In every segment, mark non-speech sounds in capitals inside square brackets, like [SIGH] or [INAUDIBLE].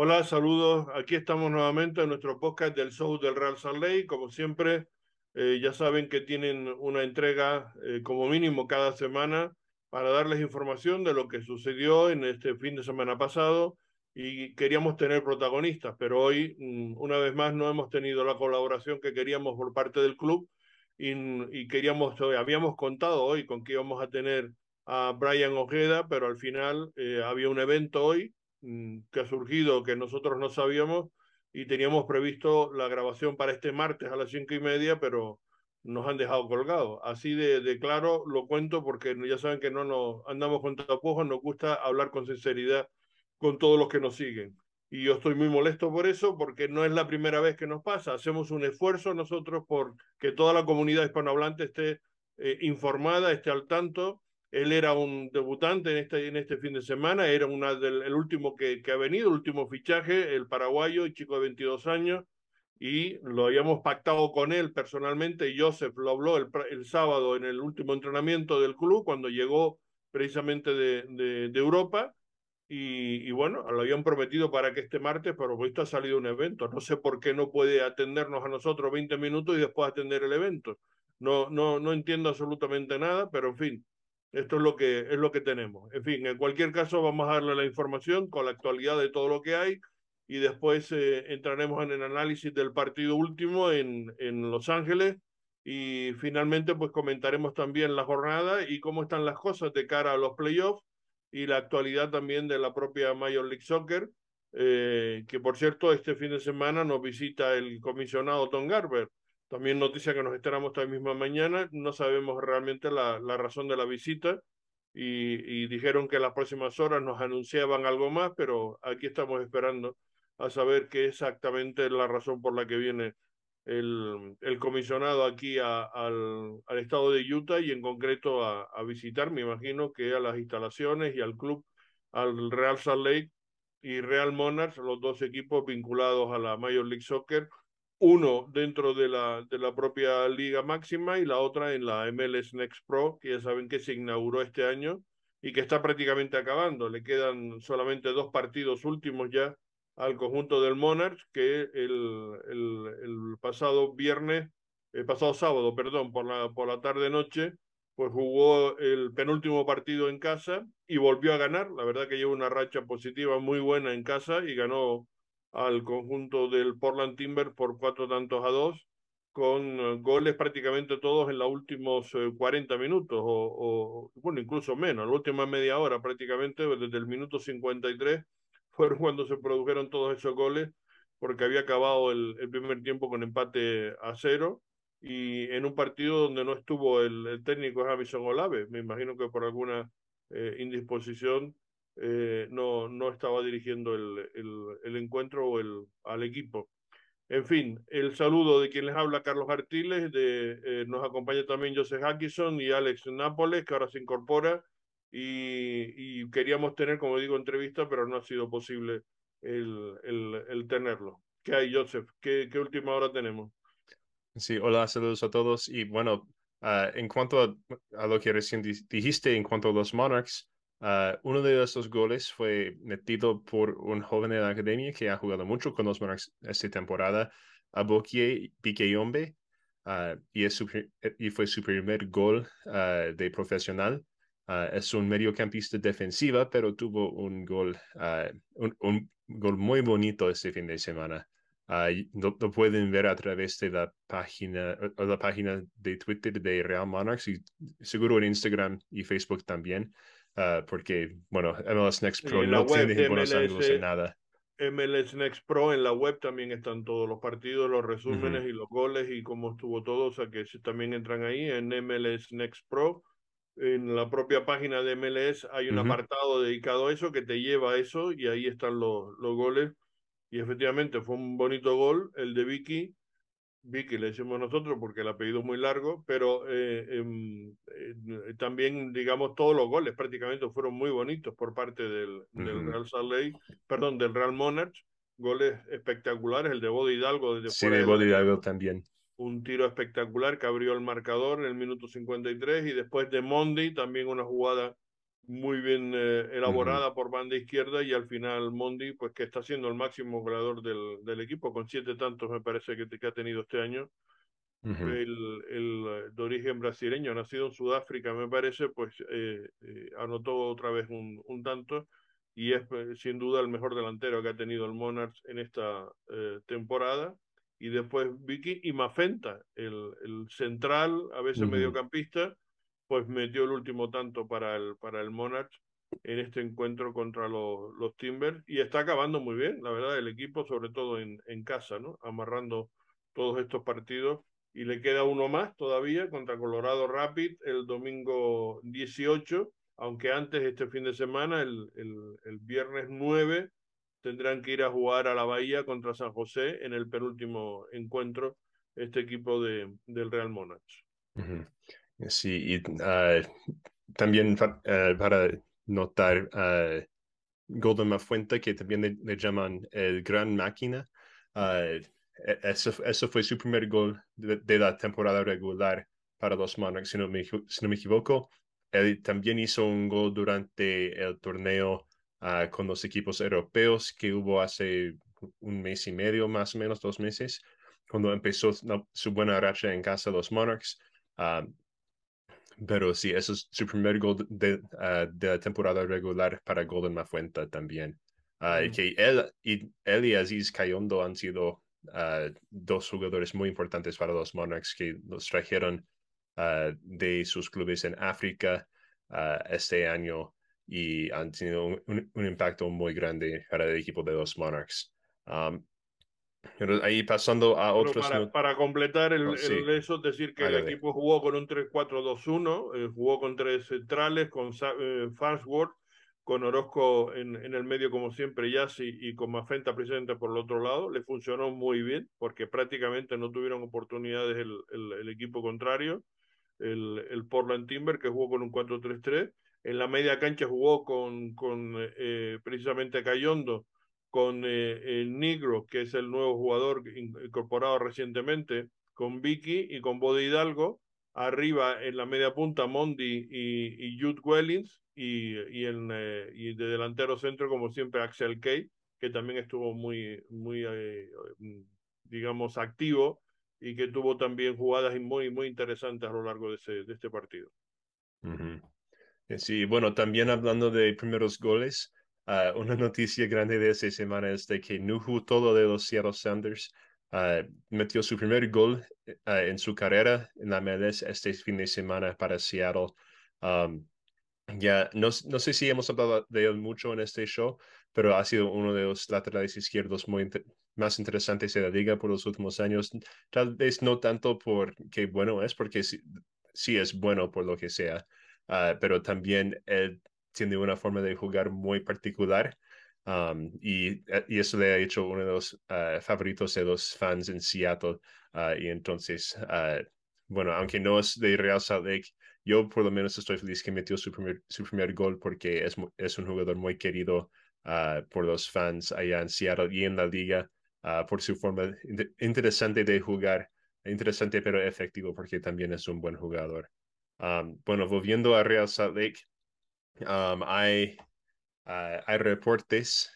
Hola, saludos. Aquí estamos nuevamente en nuestro podcast del show del Real Salt Lake. Como siempre, eh, ya saben que tienen una entrega eh, como mínimo cada semana para darles información de lo que sucedió en este fin de semana pasado y queríamos tener protagonistas, pero hoy, mm, una vez más, no hemos tenido la colaboración que queríamos por parte del club y, y queríamos, habíamos contado hoy con que íbamos a tener a Brian Ojeda, pero al final eh, había un evento hoy Mm, que ha surgido que nosotros no sabíamos y teníamos previsto la grabación para este martes a las cinco y media, pero nos han dejado colgados. Así de, de, claro lo cuento porque ya saben que no nos andamos con tapujos, nos gusta hablar con sinceridad con todos los que nos siguen. Y yo estoy muy molesto por eso, porque no es la primera vez que nos pasa. Hacemos un esfuerzo nosotros por que toda la comunidad hispanohablante esté eh, informada, esté al tanto él era un debutante en este, en este fin de semana, era una del, el último que, ha venido, el último fichaje, el paraguayo, el chico de 22 años, y lo habíamos pactado con él personalmente. Joseph lo habló el, sábado en el último entrenamiento del club, cuando llegó precisamente de, de, de Europa. Y, y, bueno, lo habían prometido para que este martes, pero esto ha salido un evento. No sé por qué no puede atendernos a nosotros 20 minutos y después atender el evento. No, no, no entiendo absolutamente nada, pero en fin, esto es lo que es lo que tenemos. En fin, en cualquier caso vamos a darle la información con la actualidad de todo lo que hay y después eh, entraremos en el análisis del partido último en, en Los Ángeles y finalmente pues comentaremos también la jornada y cómo están las cosas de cara a los playoffs y la actualidad también de la propia Major League Soccer, eh, que por cierto este fin de semana nos visita el comisionado Tom Garber también noticia que nos esperamos esta misma mañana. No sabemos realmente la, la razón de la visita y, y, dijeron que las próximas horas nos anunciaban algo más, pero aquí estamos esperando a saber qué exactamente la razón por la que viene el, el comisionado aquí a, al, al, estado de Utah y en concreto a, a, visitar, me imagino que a las instalaciones y al club, al Real Salt Lake y Real Monarchs, los dos equipos vinculados a la Major League Soccer uno dentro de la, de la propia liga máxima y la otra en la MLS Next Pro, que ya saben que se inauguró este año y que está prácticamente acabando. Le quedan solamente dos partidos últimos ya al conjunto del Monarchs, que el, el, el pasado viernes, el pasado sábado, perdón, por la, por la tarde-noche, pues jugó el penúltimo partido en casa y volvió a ganar. La verdad que lleva una racha positiva muy buena en casa y ganó al conjunto del Portland Timber por cuatro tantos a dos, con eh, goles prácticamente todos en los últimos 40 eh, minutos, o, bueno, incluso menos, la última media hora prácticamente, desde el minuto 53, [LAUGHS] fueron cuando se produjeron todos esos goles, porque había acabado el, el primer tiempo con empate a cero, y en un partido donde no estuvo el, el técnico Jamison Olave, me imagino que por alguna eh, indisposición eh, no, no estaba dirigiendo el, el, encuentro o el, al equipo. En fin, el saludo de quien les habla, Carlos Artiles, de, eh, nos acompaña también Joseph Hackison y Alex Nápoles, que ahora se incorpora, y, y, queríamos tener, como digo, entrevista, pero no ha sido posible el, el, el tenerlo. ¿Qué hay, Joseph? ¿Qué, ¿Qué, última hora tenemos? Sí, hola, saludos a todos. Y bueno, uh, en cuanto a, a, lo que recién dijiste, en cuanto a los Monarchs, Uh, uno de esos goles fue metido por un joven de la academia que ha jugado mucho con los Monarchs esta temporada, Abokie Piqueyombe, uh, y, es su, y fue su primer gol uh, de profesional. es un mediocampista defensiva, pero tuvo un gol, un, un, gol muy bonito este fin de semana. Lo, lo, pueden ver a través de la página, la página de Twitter de Real Monarchs y seguro en Instagram y Facebook también. Uh, porque, bueno, MLS Next Pro no tiene buenos ángulos en nada. MLS Next Pro en la web también están todos los partidos, los resúmenes uh -huh. y los goles y cómo estuvo todo, o sea que también entran ahí en MLS Next Pro. En la propia página de MLS hay un uh -huh. apartado dedicado a eso que te lleva a eso y ahí están los, los goles. Y efectivamente fue un bonito gol el de Vicky Vicky le decimos nosotros porque el apellido es muy largo, pero eh, eh, eh, también, digamos, todos los goles prácticamente fueron muy bonitos por parte del, uh -huh. Real Salt perdón, del Real Monarch, goles espectaculares, el de Bode Hidalgo desde sí, de Bode Hidalgo también. Un tiro espectacular que abrió el marcador en el minuto 53 y después de Monday también una jugada muy bien eh, elaborada por banda izquierda y al final Mondi, pues que está siendo el máximo goleador del, del equipo, con siete tantos me parece que, que ha tenido este año. el, el, de origen brasileño, nacido en Sudáfrica, me parece, pues eh, eh, anotó otra vez un, un tanto y es pues, sin duda el mejor delantero que ha tenido el Monarchs en esta eh, temporada. Y después Vicky y Mafenta, el, el central, a veces uh -huh. mediocampista, pues metió el último tanto para el, para el Monarchs en este encuentro contra los, los Timbers y está acabando muy bien, la verdad, el equipo, sobre todo en, en casa, ¿no? Amarrando todos estos partidos y le queda uno más todavía contra Colorado Rapid el domingo 18 aunque antes este fin de semana, el, el, el, viernes 9, tendrán que ir a jugar a la Bahía contra San José en el penúltimo encuentro, este equipo de, del Real Monarchs. -huh. Sí, y uh, también uh, para notar uh, Golden Mafuente, que también le, le, llaman el Gran Máquina, eso, eso, fue su primer gol de, de, la temporada regular para los Monarchs, si no me, si no me equivoco él también hizo un gol durante el torneo uh, con los equipos europeos que hubo hace un mes y medio, más o menos dos meses, cuando empezó su buena racha en casa de los Monarchs. Uh, pero sí, eso es su primer gol de, uh, de la temporada regular para Golden Mafuenta también. Mm. Que él y, él y Aziz Kayondo han sido dos jugadores muy importantes para los Monarchs que los trajeron uh, de sus clubes en África uh, este año y han tenido un, un, impacto muy grande para el equipo de los Monarchs. Um, ahí pasando a otros. Para, para, completar el, oh, sí. el, eso, decir que el equipo jugó con un 3-4-2-1, eh, jugó con tres centrales, con eh, Farnsworth, con Orozco en, en, el medio, como siempre, Yassi y con Mafenta presente por el otro lado. Le funcionó muy bien porque prácticamente no tuvieron oportunidades el, el, el equipo contrario el, el Portland Timber, que jugó con un 4-3-3. En la media cancha jugó con, con eh, precisamente Cayondo, con eh, el Negro, que es el nuevo jugador incorporado recientemente, con Vicky y con Bode Hidalgo. Arriba en la media punta, Mondi y, y Jude Wellings. Y, y, en, eh, y de delantero centro, como siempre, Axel Kay, que también estuvo muy, muy eh, digamos, activo y que tuvo también jugadas muy, muy interesantes a lo largo de, ese, de este partido. Uh -huh. Sí, bueno, también hablando de primeros goles, uh, una noticia grande de esta semana es de que Nuhu Todo de los Seattle Sanders uh, metió su primer gol uh, en su carrera en la MLS este fin de semana para Seattle. Ya, no, no sé si hemos hablado de él mucho en este show, pero ha sido uno de los laterales izquierdos más interesantes de la liga por los últimos años. Tal vez no tanto por qué bueno es, porque sí, sí es bueno por lo que sea, pero también él tiene una forma de jugar muy particular. Um, y, y, eso le ha hecho uno de los uh, favoritos de los fans en Seattle. Uh, y entonces, bueno, aunque no es de Real Salt Lake, yo por lo menos estoy feliz que metió su primer, su primer gol porque es, es un jugador muy querido uh, por los fans allá en Seattle y en la liga uh, por su forma interesante de jugar, interesante pero efectivo porque también es un buen jugador. Um, bueno, volviendo a Real Salt Lake, um, hay, uh, hay reportes,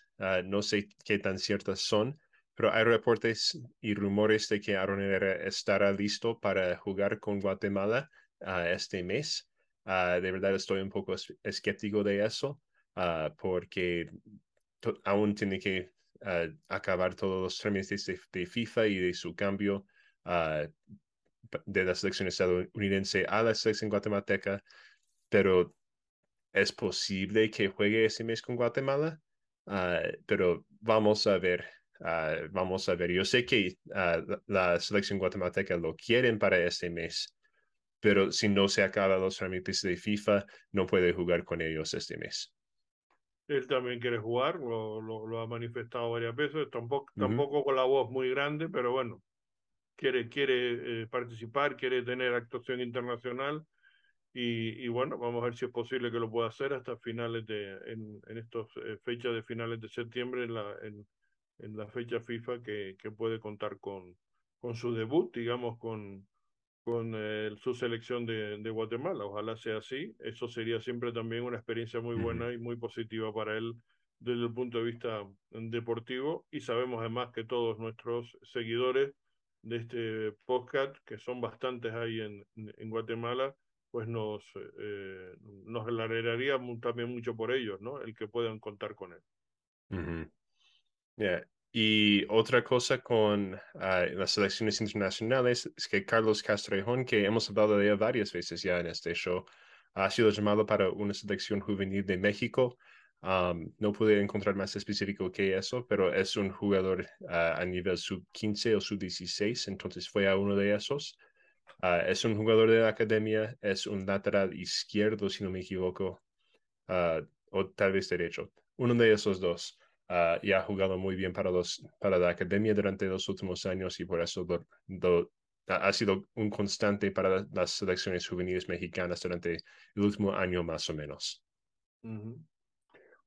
no sé qué tan ciertas son, pero hay reportes y rumores de que Aaron Herrera estará listo para jugar con Guatemala uh, este mes. Uh, de verdad estoy un poco escéptico de eso, uh, porque aún tiene que acabar todos los trámites de, de, FIFA y de su cambio de la selección estadounidense a la selección guatemalteca, pero es posible que juegue ese mes con Guatemala, pero vamos a ver. Uh, vamos a ver, yo sé que uh, la, selección guatemalteca lo quieren para este mes, pero si no se acaba los trámites de FIFA, no puede jugar con ellos este mes. Él también quiere jugar, lo, lo, lo ha manifestado varias veces, tampoco, uh -huh. tampoco con la voz muy grande, pero bueno, quiere, quiere eh, participar, quiere tener actuación internacional y, y, bueno, vamos a ver si es posible que lo pueda hacer hasta finales de, en, en estas eh, fechas de finales de septiembre, en la, en, en la fecha FIFA que, que puede contar con, con su debut, digamos, con, con su selección de, de, Guatemala. Ojalá sea así. Eso sería siempre también una experiencia muy buena y muy positiva para él desde el punto de vista deportivo. Y sabemos además que todos nuestros seguidores de este podcast, que son bastantes ahí en, en Guatemala, pues nos, eh, nos alegraría también mucho por ellos, ¿no? El que puedan contar con él. Y otra cosa con ah, las selecciones internacionales es que Carlos Castrejón, que hemos hablado de él varias veces ya en este show, ha sido llamado para una selección juvenil de México. no pude encontrar más específico que eso, pero es un jugador ah, a nivel sub-15 o sub-16, entonces fue a uno de esos. Ah, es un jugador de la academia, es un lateral izquierdo, si no me equivoco, ah, o tal vez derecho. Uno de esos dos. Uh, y ha jugado muy bien para, los, para la academia durante los últimos años y por eso ha sido un constante para las selecciones juveniles mexicanas durante el último año más o menos.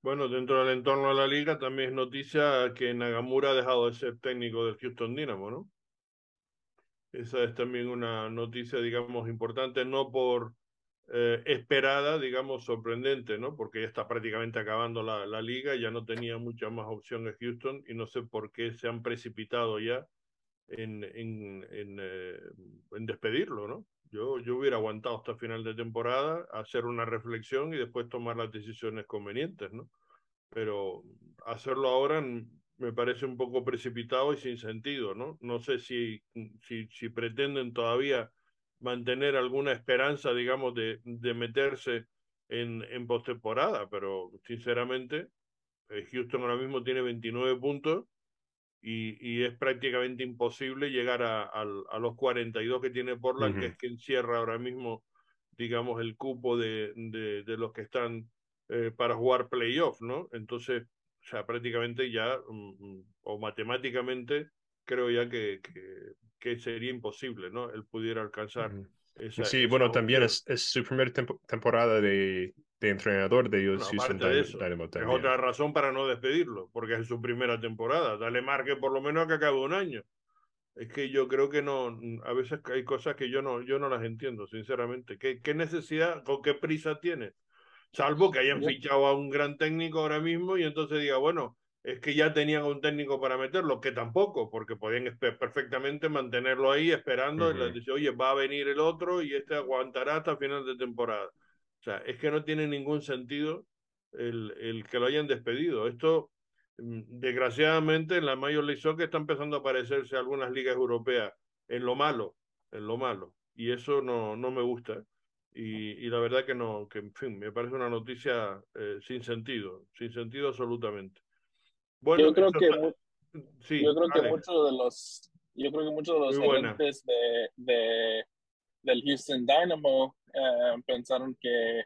Bueno, dentro del entorno de la liga también es noticia que Nagamura ha dejado de ser técnico del Houston Dynamo, ¿no? Esa es también una noticia, digamos, importante, no por eh, esperada, digamos, sorprendente, ¿no? Porque ya está prácticamente acabando la, la liga, ya no tenía mucha más opción en Houston y no sé por qué se han precipitado ya en, en, en, eh, despedirlo, ¿no? Yo, yo hubiera aguantado hasta final de temporada, hacer una reflexión y después tomar las decisiones convenientes, ¿no? Pero hacerlo ahora me parece un poco precipitado y sin sentido, ¿no? No sé si, si, si pretenden todavía mantener alguna esperanza, digamos, de, de meterse en, en postemporada, pero sinceramente, eh, Houston ahora mismo tiene 29 puntos y, y es prácticamente imposible llegar a, a, a, los 42 que tiene Portland, que es quien cierra ahora mismo, digamos, el cupo de, de, de los que están eh, para jugar playoff, ¿no? Entonces, o sea, prácticamente ya, mm, o matemáticamente, creo ya que, que, que, sería imposible, ¿no? Él pudiera alcanzar. esa, sí, esa bueno, también es, es, su primera temp temporada de, de, entrenador de ellos. No, de eso, Dynamo es otra razón para no despedirlo, porque es su primera temporada. Dale marque por lo menos a que acabe un año. Es que yo creo que no, a veces hay cosas que yo no, yo no las entiendo, sinceramente. ¿Qué, qué necesidad, con qué prisa tiene? Salvo que hayan fichado a un gran técnico ahora mismo y entonces diga, bueno, es que ya tenían un técnico para meterlo, que tampoco, porque podían perfectamente mantenerlo ahí esperando, uh -huh. y les dice, oye, va a venir el otro y este aguantará hasta final de temporada. O sea, es que no tiene ningún sentido el, el que lo hayan despedido. Esto, mm, desgraciadamente, en la Major League Soccer está empezando a aparecerse algunas ligas europeas en lo malo, en lo malo, y eso no, no me gusta. Y, y, la verdad que no, que en fin, me parece una noticia eh, sin sentido, sin sentido absolutamente. Bueno, yo creo que, está... sí, yo creo que muchos de los, yo creo que muchos de los gerentes de, de, del Houston Dynamo eh, pensaron que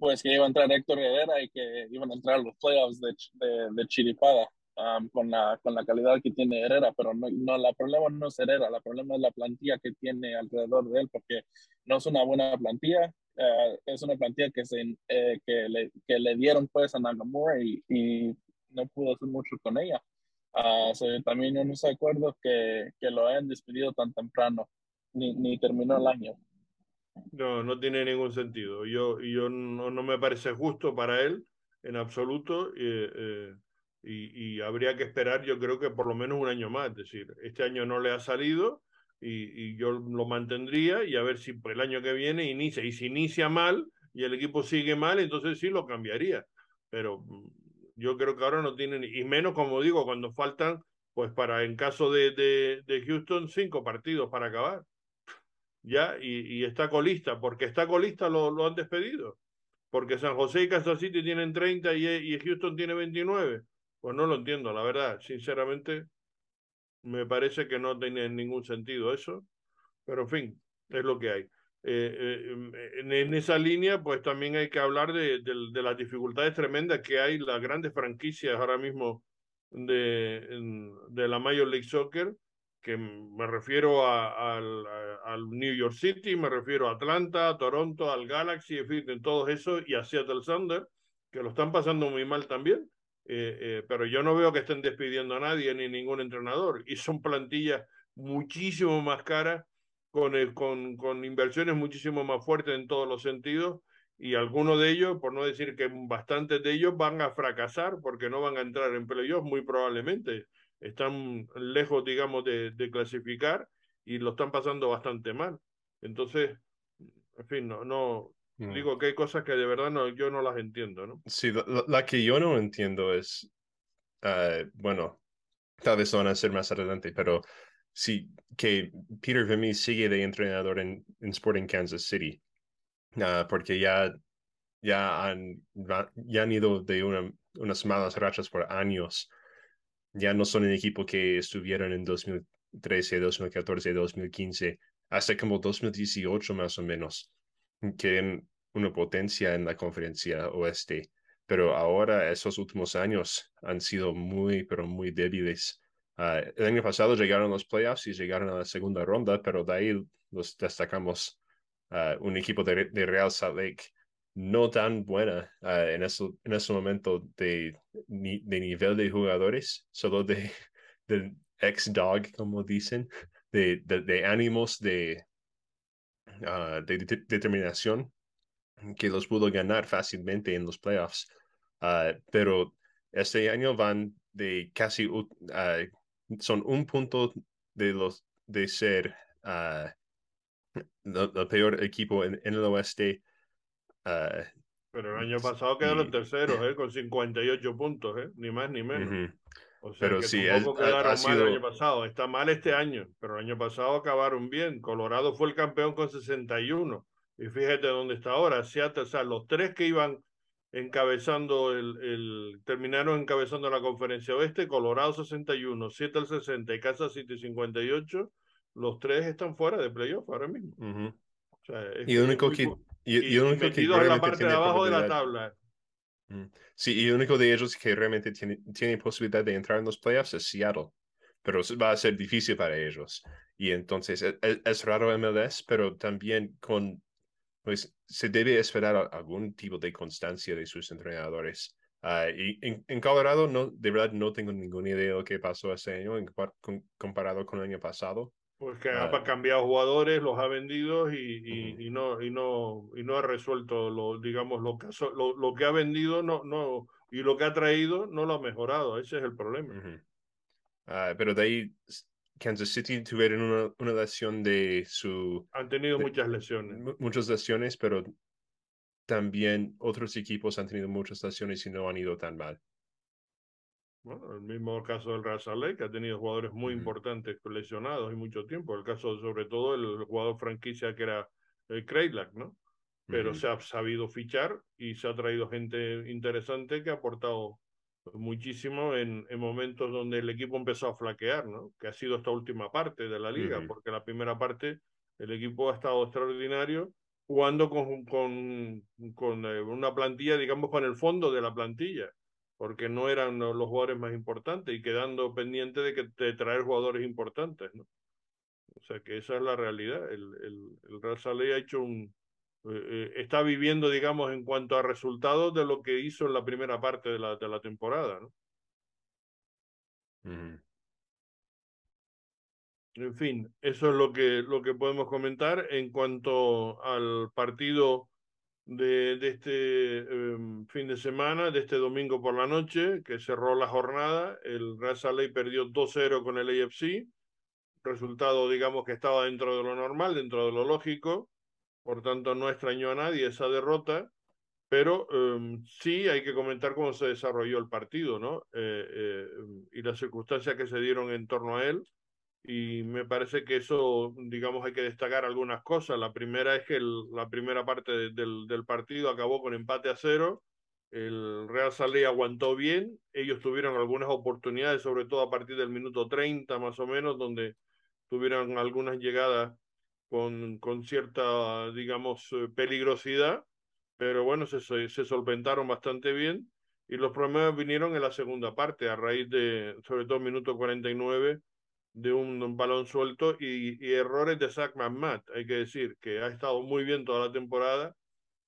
pues que iba a entrar Héctor Herrera y que iban a entrar los playoffs de, de, de Chiripada um, con, la, con la calidad que tiene Herrera, pero no, no, la problema no es Herrera, la problema es la plantilla que tiene alrededor de él, porque no es una buena plantilla, uh, es una plantilla que, se, eh, que, le, que le dieron pues a Nagamura y, y no pudo hacer mucho con ella. Uh, so, también no estoy de acuerdo que, que lo hayan despedido tan temprano, ni, ni terminó el año. No, no tiene ningún sentido. Yo, yo no, no me parece justo para él en absoluto. Eh, eh, y, habría que esperar, yo creo que por lo menos un año más. Es decir, este año no le ha salido y, yo lo mantendría y a ver si el año que viene inicia. Y si inicia mal y el equipo sigue mal, entonces sí lo cambiaría. Pero mm, yo creo que ahora no tienen, y menos como digo, cuando faltan, pues para en caso de, de, de Houston, cinco partidos para acabar. Ya, y, y, está colista, porque está colista lo, lo, han despedido. Porque San José y Kansas City tienen 30 y, y Houston tiene 29. Pues no lo entiendo, la verdad. Sinceramente, me parece que no tiene ningún sentido eso. Pero en fin, es lo que hay. Eh, eh, en, en, esa línea, pues también hay que hablar de, de, las dificultades tremendas que hay, las grandes franquicias ahora mismo de, de la Major League Soccer, que me refiero a, al, al, New York City, me refiero a Atlanta, a Toronto, al Galaxy, en fin, en todo eso, y a Seattle Thunder, que lo están pasando muy mal también. Eh, eh, pero yo no veo que estén despidiendo a nadie ni ningún entrenador, y son plantillas muchísimo más caras con, con, con inversiones muchísimo más fuertes en todos los sentidos y algunos de ellos, por no decir que bastantes de ellos van a fracasar porque no van a entrar en playoffs muy probablemente. Están lejos, digamos, de, clasificar y lo están pasando bastante mal. Entonces, en fin, no mm. digo que hay cosas que de verdad no, yo no las entiendo, ¿no? Sí, la, que yo no entiendo es, uh, bueno, tal vez van a ser más adelante, pero sí, que Peter Vimy sigue de entrenador en, en Sporting Kansas City, uh, porque ya, ya, han, ya han ido de una, unas malas rachas por años. Ya no son el equipo que estuvieron en 2013, 2014, 2015 hasta como 2018 más o menos, que una potencia en la conferencia oeste. Pero ahora esos últimos años han sido muy, pero muy débiles. Ah, el año pasado llegaron los playoffs y llegaron a la segunda ronda, pero de ahí los destacamos uh, un equipo de, de, Real Salt Lake no tan buena uh, en, ese, en ese momento de, de nivel de jugadores, solo de, [LAUGHS] de ex-dog, como dicen, de, de, ánimos, de, ah, de, determinación, que los pudo ganar fácilmente en los playoffs. Ah, pero este año van de casi, ah, son un punto de los de ser el, peor equipo en, el oeste. pero el año pasado quedaron terceros, ¿eh? con 58 puntos, ¿eh? ni más ni menos. O sea, pero que sí, tampoco quedaron mal el año pasado. Está mal este año, pero el año pasado acabaron bien. Colorado fue el campeón con 61. Y fíjate dónde está ahora. Seattle, o sea, los tres que iban encabezando el, el, terminaron encabezando la conferencia oeste, Colorado 61, Seattle 60 y Kansas City 58, los tres están fuera de playoff ahora mismo. o sea, y el único que y, y, único que en la parte de abajo de la tabla. Sí, y el único de ellos que realmente tiene, tiene posibilidad de entrar en los playoffs es Seattle, pero va a ser difícil para ellos. Y entonces es, e, es raro MLS, pero también con, pues se debe esperar algún tipo de constancia de sus entrenadores. Uh, y en, en, Colorado, no, de verdad, no tengo ninguna idea de lo que pasó este año en, comparado con el año pasado. Pues que ha cambiado jugadores, los ha vendido y, y, no, y, no, y no ha resuelto, lo, digamos, lo que, lo, lo, que ha vendido no, no, y lo que ha traído no lo ha mejorado. Ese es el problema. Ah, pero de ahí, Kansas City tuvieron una, una, lesión de su... Han tenido muchas lesiones. Muchas lesiones, pero también otros equipos han tenido muchas lesiones y no han ido tan mal. Bueno, el mismo caso del Real Salt que ha tenido jugadores muy importantes lesionados y mucho tiempo. El caso, sobre todo, el jugador franquicia que era el Kreilak, ¿no? Pero se ha sabido fichar y se ha traído gente interesante que ha aportado muchísimo en, en, momentos donde el equipo empezó a flaquear, ¿no? Que ha sido esta última parte de la liga, porque la primera parte el equipo ha estado extraordinario jugando con, con, con eh, una plantilla, digamos, con el fondo de la plantilla porque no eran los jugadores más importantes y quedando pendiente de, que, de traer jugadores importantes, ¿no? O sea que esa es la realidad. El, el, el Real Salé ha hecho un... Eh, eh, está viviendo, digamos, en cuanto a resultados de lo que hizo en la primera parte de la, de la temporada, ¿no? En fin, eso es lo que, lo que podemos comentar en cuanto al partido de, este em, fin de semana, de este domingo por la noche, que cerró la jornada. El Real Salt perdió 2-0 con el AFC. Resultado, digamos, que estaba dentro de lo normal, dentro de lo lógico. Por tanto, no extrañó a nadie esa derrota. Pero em, sí hay que comentar cómo se desarrolló el partido, ¿no? Eh, eh, y las circunstancias que se dieron en torno a él y me parece que eso, digamos, hay que destacar algunas cosas. La primera es que la primera parte del, del, partido acabó con empate a cero. El Real Salé aguantó bien. Ellos tuvieron algunas oportunidades, sobre todo a partir del minuto 30 más o menos, donde tuvieron algunas llegadas con, con cierta, digamos, eh, peligrosidad. Pero bueno, se, se solventaron bastante bien. Y los problemas vinieron en la segunda parte, a raíz de, sobre todo, minuto 49 de un, balón suelto y, errores de Zach McMatt. Hay que decir que ha estado muy bien toda la temporada,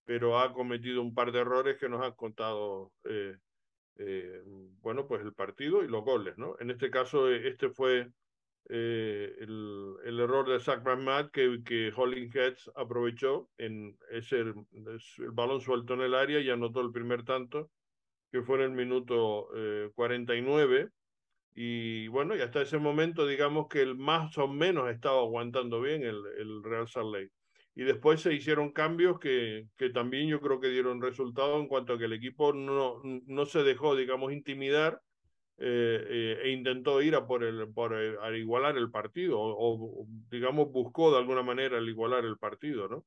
pero ha cometido un par de errores que nos han contado, eh, eh, bueno, pues el partido y los goles, ¿no? En este caso, este fue eh, el, el, error de Zach McMahon que, que Heads aprovechó en ese el, balón suelto en el área y anotó el primer tanto que fue en el minuto 49 y bueno y hasta ese momento digamos que el más o menos estaba aguantando bien el, el Real Salt Lake y después se hicieron cambios que, que también yo creo que dieron resultado en cuanto a que el equipo no, no se dejó, digamos, intimidar eh, eh, e intentó ir a por el, por a igualar el partido, o, digamos, buscó de alguna manera el igualar el partido, ¿no?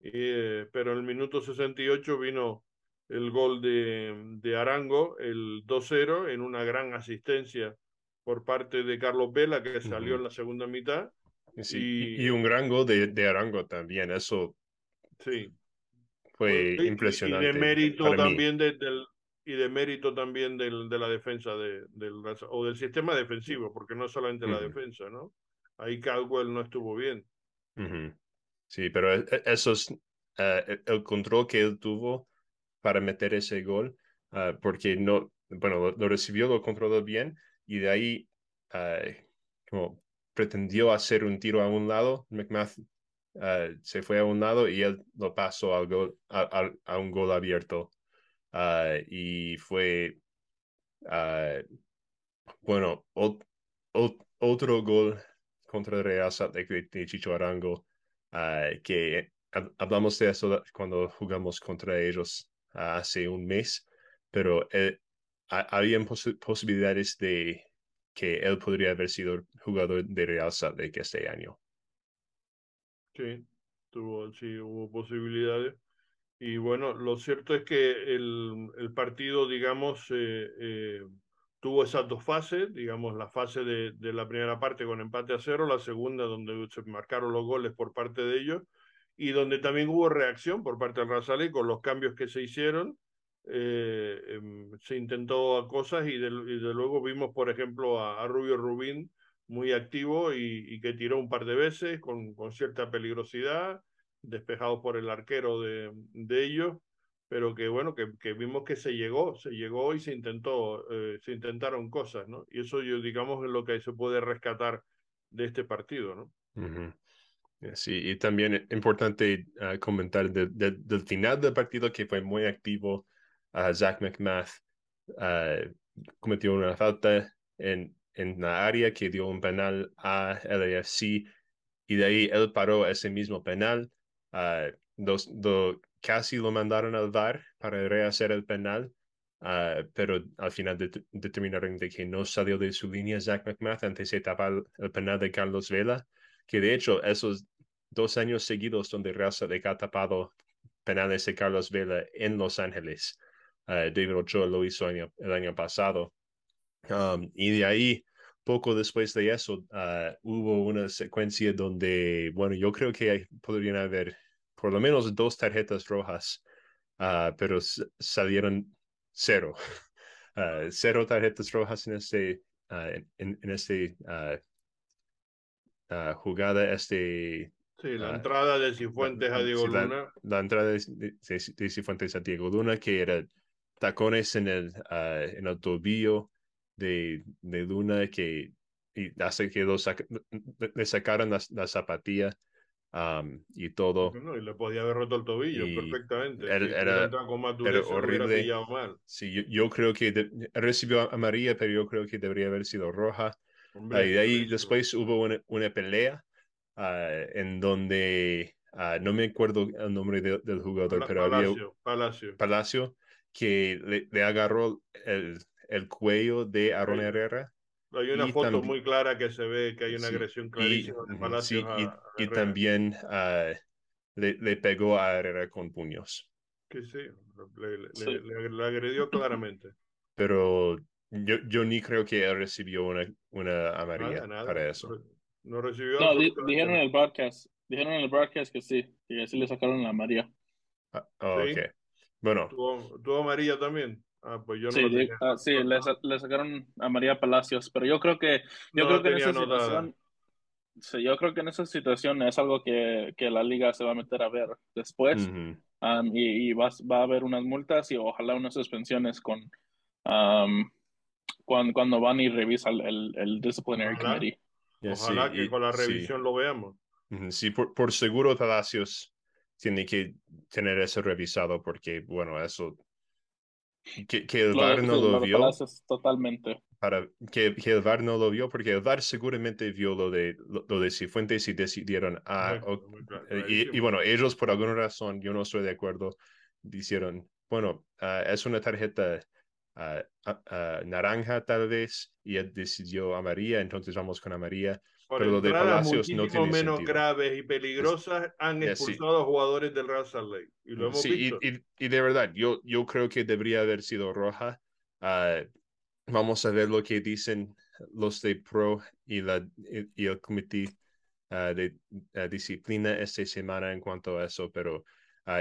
Eh, pero en el minuto 68 vino el gol de, de Arango, el 2-0, en una gran asistencia por parte de Carlos Vela, que salió en la segunda mitad y, un gran gol de, de, Arango también, eso sí. fue impresionante. Y de mérito también de, del, y de mérito también del, de la defensa de, del, o del sistema defensivo, porque no solamente la defensa, ¿no? Ahí Caldwell no estuvo bien. Sí, pero e, e, eso es eh, el control que él tuvo para meter ese gol, ah, porque no, bueno, lo, recibió, lo controló bien y de ahí como pretendió hacer un tiro a un lado, McMath se fue a un lado y él lo pasó a, un gol abierto. Y fue, bueno, otro gol contra Real de, de Chicho Arango, que hablamos de eso cuando jugamos contra ellos hace un mes, pero eh, había posibilidades de que él podría haber sido jugador de Real Salt Lake este año. Sí, tuvo, sí, hubo posibilidades. Y bueno, lo cierto es que el, el partido, digamos, eh, eh, tuvo esas dos fases, digamos, la fase de, de, la primera parte con empate a cero, la segunda donde se marcaron los goles por parte de ellos y donde también hubo reacción por parte del Real Salt con los cambios que se hicieron eh, em, se intentó cosas y de, luego vimos, por ejemplo, a, Rubio Rubín muy activo y, que tiró un par de veces con, cierta peligrosidad, despejado por el arquero de, de ellos, pero que bueno, que, vimos que se llegó, se llegó y se intentó, eh, se intentaron cosas, ¿no? Y eso yo digamos es lo que se puede rescatar de este partido, ¿no? Sí, y también es importante ah, comentar del final del partido que fue muy activo Zach McMath cometió una falta en, en la área que dio un penal a LAFC y de ahí él paró ese mismo penal. dos, casi lo mandaron al VAR para rehacer el penal, pero al final determinaron de que no salió de su línea Zach McMath antes de tapar el penal de Carlos Vela, que de hecho esos dos años seguidos donde Real se ha tapado penales de Carlos Vela en Los Ángeles. Eh, David Ochoa lo hizo el año pasado. Um, y de ahí, poco después de eso, uh, hubo una secuencia donde, bueno, yo creo que podrían haber por lo menos dos tarjetas rojas, uh, pero salieron cero. Uh, [LAUGHS] cero tarjetas rojas en este, en, en, este jugada, este Sí, la entrada de Cifuentes a Diego Luna. La, entrada de, de, Cifuentes a Diego Luna, que era tacones en el, uh, en el tobillo de, de Luna que y hace que lo le sacaran la, la zapatilla um, y todo. y le podía haber roto el tobillo perfectamente. Era, horrible. Mal. Sí, yo, yo, creo que recibió a María, pero yo creo que debería haber sido roja. y de ahí después hubo una, una pelea uh, en donde uh, no me acuerdo el nombre del jugador, pero había Palacio. Palacio que le, agarró el, el, cuello de Aaron Herrera. Hay una foto muy clara que se ve que hay una agresión clarísima y, de Palacio y, también uh, le, le, pegó a Herrera con puños. Que sí, le, le agredió claramente. Pero yo, yo ni creo que él recibió una, una amarilla para eso. No recibió. No, dijeron en el broadcast. Dijeron en el broadcast que sí, que así le sacaron la amarilla. Ah, ¿Sí? Bueno. ¿Tuvo, amarilla también? Ah, pues yo no sí, ah, sí le, le, sacaron a María Palacios, pero yo creo que, yo creo que en esa situación, sí, yo creo que en esa situación es algo que, que la liga se va a meter a ver después y, y va, va, a haber unas multas y ojalá unas suspensiones con cuando, cuando van y revisan el, el disciplinary committee. Ojalá que con la revisión lo veamos. Sí, por, por seguro Palacios tiene que tener eso revisado porque, bueno, eso que, que el VAR no lo, vio. Totalmente. Para, que, que, el VAR no lo vio, porque el VAR seguramente vio lo de, lo, de Cifuentes y decidieron, ah, y, bueno, ellos por alguna razón, yo no estoy de acuerdo, dijeron, bueno, ah, es una tarjeta ah, naranja tal vez, y él decidió amarilla, entonces vamos con amarilla pero lo de Palacios no tiene menos graves y peligrosas han expulsado a jugadores del Real Salt Lake. Y lo hemos visto. Y, y, de verdad, yo, yo creo que debería haber sido roja. Ah, vamos a ver lo que dicen los de Pro y, la, y, el comité ah, de disciplina esta semana en cuanto a eso, pero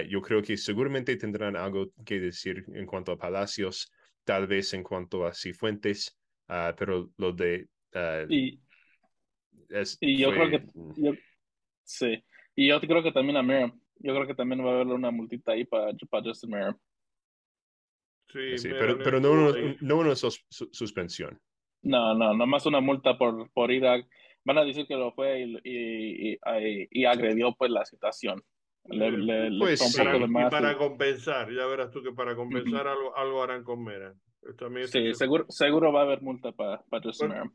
yo creo que seguramente tendrán algo que decir en cuanto a Palacios, tal vez en cuanto a Cifuentes, pero lo de... y y yo creo que. Sí. Y yo creo que también a Miriam. Yo creo que también va a haber una multita ahí para, para Justin Miriam. Sí, sí pero, pero no, una, no una suspensión. No, no, nomás una multa por, por ir a. Van a decir que lo fue y, y, y, agredió pues la situación. Le, le, pues y para compensar, ya verás tú que para compensar algo, algo harán con Mera sí, seguro, seguro va a haber multa para para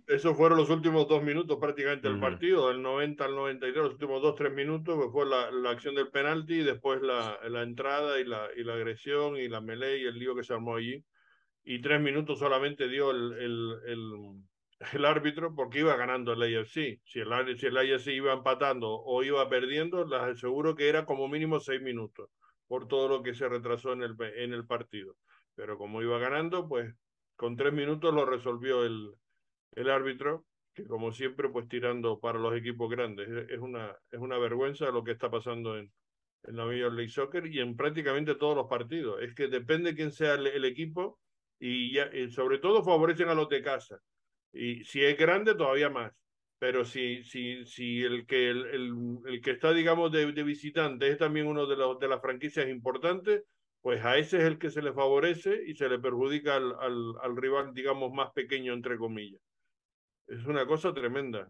Esos fueron los últimos dos minutos prácticamente del partido, del 90 al 93, los últimos dos, tres minutos, pues fue la, la, acción del penalti, y después la, la entrada y la, y la agresión y la melee y el lío que se armó allí. Y tres minutos solamente dio el, el, el, el árbitro porque iba ganando el AFC. Si el, si el AFC iba empatando o iba perdiendo, les aseguro que era como mínimo seis minutos por todo lo que se retrasó en el, en el partido pero como iba ganando, pues con tres minutos lo resolvió el, el árbitro, que como siempre, pues tirando para los equipos grandes. Es una, es una vergüenza lo que está pasando en, en la Major League Soccer y en prácticamente todos los partidos. Es que depende quién sea el, equipo y, ya, sobre todo favorecen a los de casa. Y si es grande, todavía más. Pero si, si, si el, que, el, el, que está, digamos, de, de, visitante es también uno de, los, de las franquicias importantes, pues a ese es el que se le favorece y se le perjudica al, al, al rival, digamos, más pequeño, entre comillas. Es una cosa tremenda.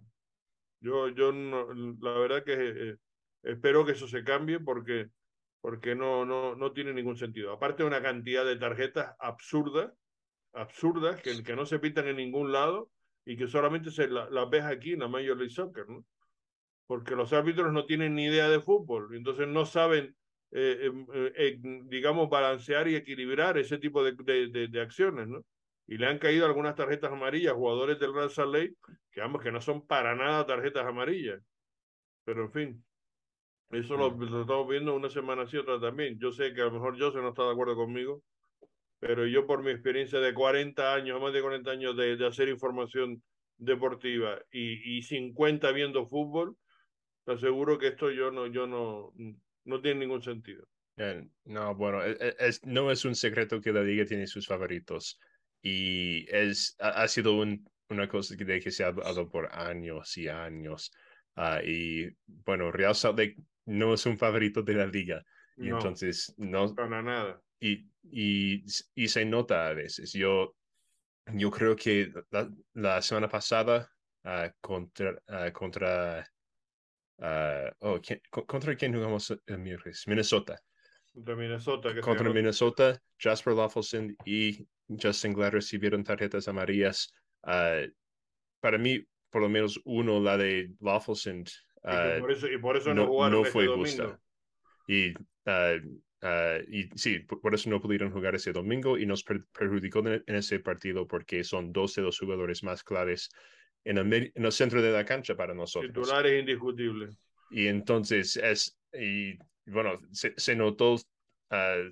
Yo, yo la verdad que eh, espero que eso se cambie porque, porque no, no, no tiene ningún sentido. Aparte de una cantidad de tarjetas absurdas, absurdas, que, que no se pintan en ningún lado y que solamente se las la ves aquí en la Major League Soccer, ¿no? Porque los árbitros no tienen ni idea de fútbol, entonces no saben eh, em, eh, digamos, balancear y equilibrar ese tipo de, de, de, acciones, ¿no? Y le han caído algunas tarjetas amarillas a jugadores del Real Salt Lake, que vamos, que no son para nada tarjetas amarillas. Pero en fin, eso lo, lo, estamos viendo una semana así, otra también. Yo sé que a lo mejor José no está de acuerdo conmigo, pero yo por mi experiencia de 40 años, más de 40 años de, de hacer información deportiva y, y 50 viendo fútbol, te aseguro que esto yo no, yo no, no tiene ningún sentido. no, bueno, e, e, es, no es un secreto que la liga tiene sus favoritos y es, ha, sido una cosa de que se ha hablado por años y años. Ah, y bueno, Real Salt Lake no es un favorito de la liga. Y entonces no. Para nada. Y, y, y, se nota a veces. Yo, yo creo que la, semana pasada uh, contra, uh, contra Uh, oh, ¿Contra quién jugamos el miércoles? Minnesota. Contra Minnesota. contra Minnesota, Jasper Lawfelson y Justin Glad recibieron tarjetas amarillas. Uh, para mí, por lo menos uno, la de Lawfelson. Uh, y, por eso, y por eso no, no, no este fue justa. Y, y sí, por, eso no pudieron jugar ese domingo y nos perjudicó en, ese partido porque son dos de los jugadores más claves en el, en el centro de la cancha para nosotros. Titulares indiscutibles. Y entonces es, y bueno, se, se notó uh,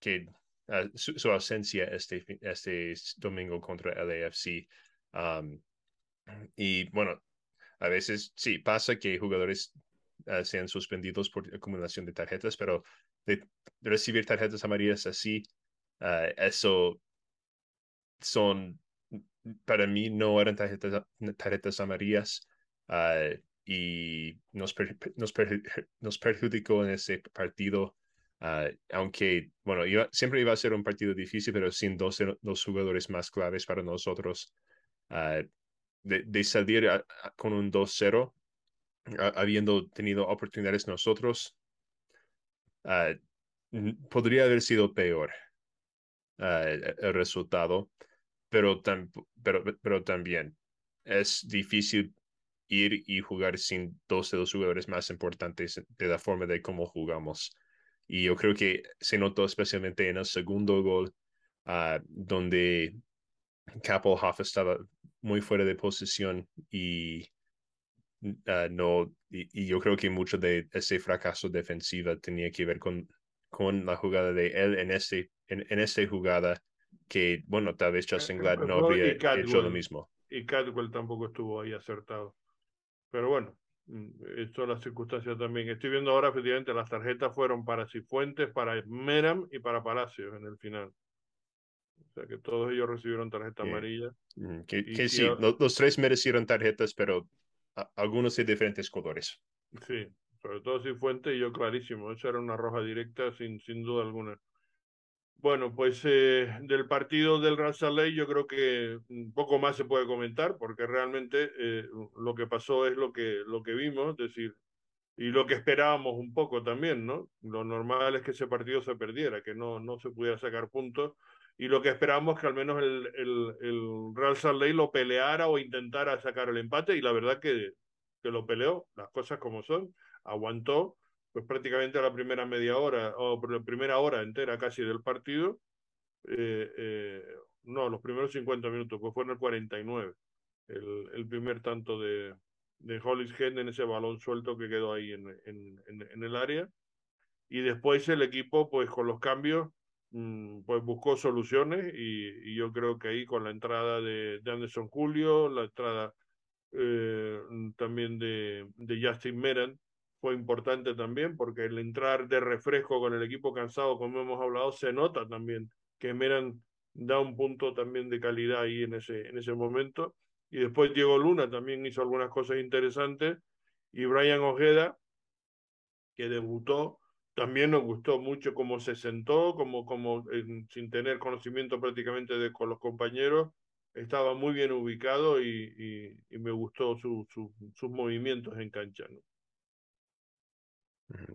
que uh, su, su, ausencia este, este domingo contra el AFC. Um, y bueno, a veces sí pasa que jugadores uh, sean suspendidos por acumulación de tarjetas, pero de, de recibir tarjetas amarillas así, eso son para mí no eran tarjetas, tarjetas amarillas uh, y nos, nos, nos, perjudicó en ese partido. Uh, aunque, bueno, iba, siempre iba a ser un partido difícil, pero sin dos, dos jugadores más claves para nosotros, uh, de, salir con un 2-0, habiendo tenido oportunidades nosotros, podría haber sido peor el resultado, pero, pero, pero también es difícil ir y jugar sin dos de los jugadores más importantes de la forma de cómo jugamos. Y yo creo que se notó especialmente en el segundo gol, uh, donde Kappelhoff estaba muy fuera de posición y ah, no y, yo creo que mucho de ese fracaso defensivo tenía que ver con, con la jugada de él en este en, en esta jugada que bueno tal vez Justin Glad no habría hecho lo mismo y Cadwell tampoco estuvo ahí acertado pero bueno Mm, esto es la circunstancia también. Estoy viendo ahora, efectivamente, las tarjetas fueron para Cifuentes, para Meram y para Palacios en el final. O sea que todos ellos recibieron tarjeta amarilla. Mm, que, sí, los, tres merecieron tarjetas, pero algunos de diferentes colores. Sí, sobre todo Cifuentes y yo clarísimo. Eso era una roja directa sin, sin duda alguna. Bueno, pues eh, del partido del Real Ley yo creo que poco más se puede comentar porque realmente eh, lo que pasó es lo que, lo que vimos, es decir, y lo que esperábamos un poco también, ¿no? Lo normal es que ese partido se perdiera, que no, no se pudiera sacar puntos y lo que esperábamos es que al menos el, el, el Real Salt lo peleara o intentara sacar el empate y la verdad que, que lo peleó, las cosas como son, aguantó pues prácticamente la primera media hora, o la primera hora entera casi del partido, eh, eh, no, los primeros 50 minutos, pues fue en el 49, el, el primer tanto de, de Hollis Head en ese balón suelto que quedó ahí en, en, en, el área. Y después el equipo, pues con los cambios, mm, pues buscó soluciones y, y, yo creo que ahí con la entrada de, de Anderson Julio, la entrada eh, también de, de Justin Meran, fue importante también porque el entrar de refresco con el equipo cansado, como hemos hablado, se nota también que Meran da un punto también de calidad ahí en ese, en ese momento. Y después Diego Luna también hizo algunas cosas interesantes. Y Brian Ojeda, que debutó, también nos gustó mucho cómo se sentó, como, como sin tener conocimiento prácticamente de con los compañeros, estaba muy bien ubicado y, y, me gustó su, sus movimientos en cancha. ¿no?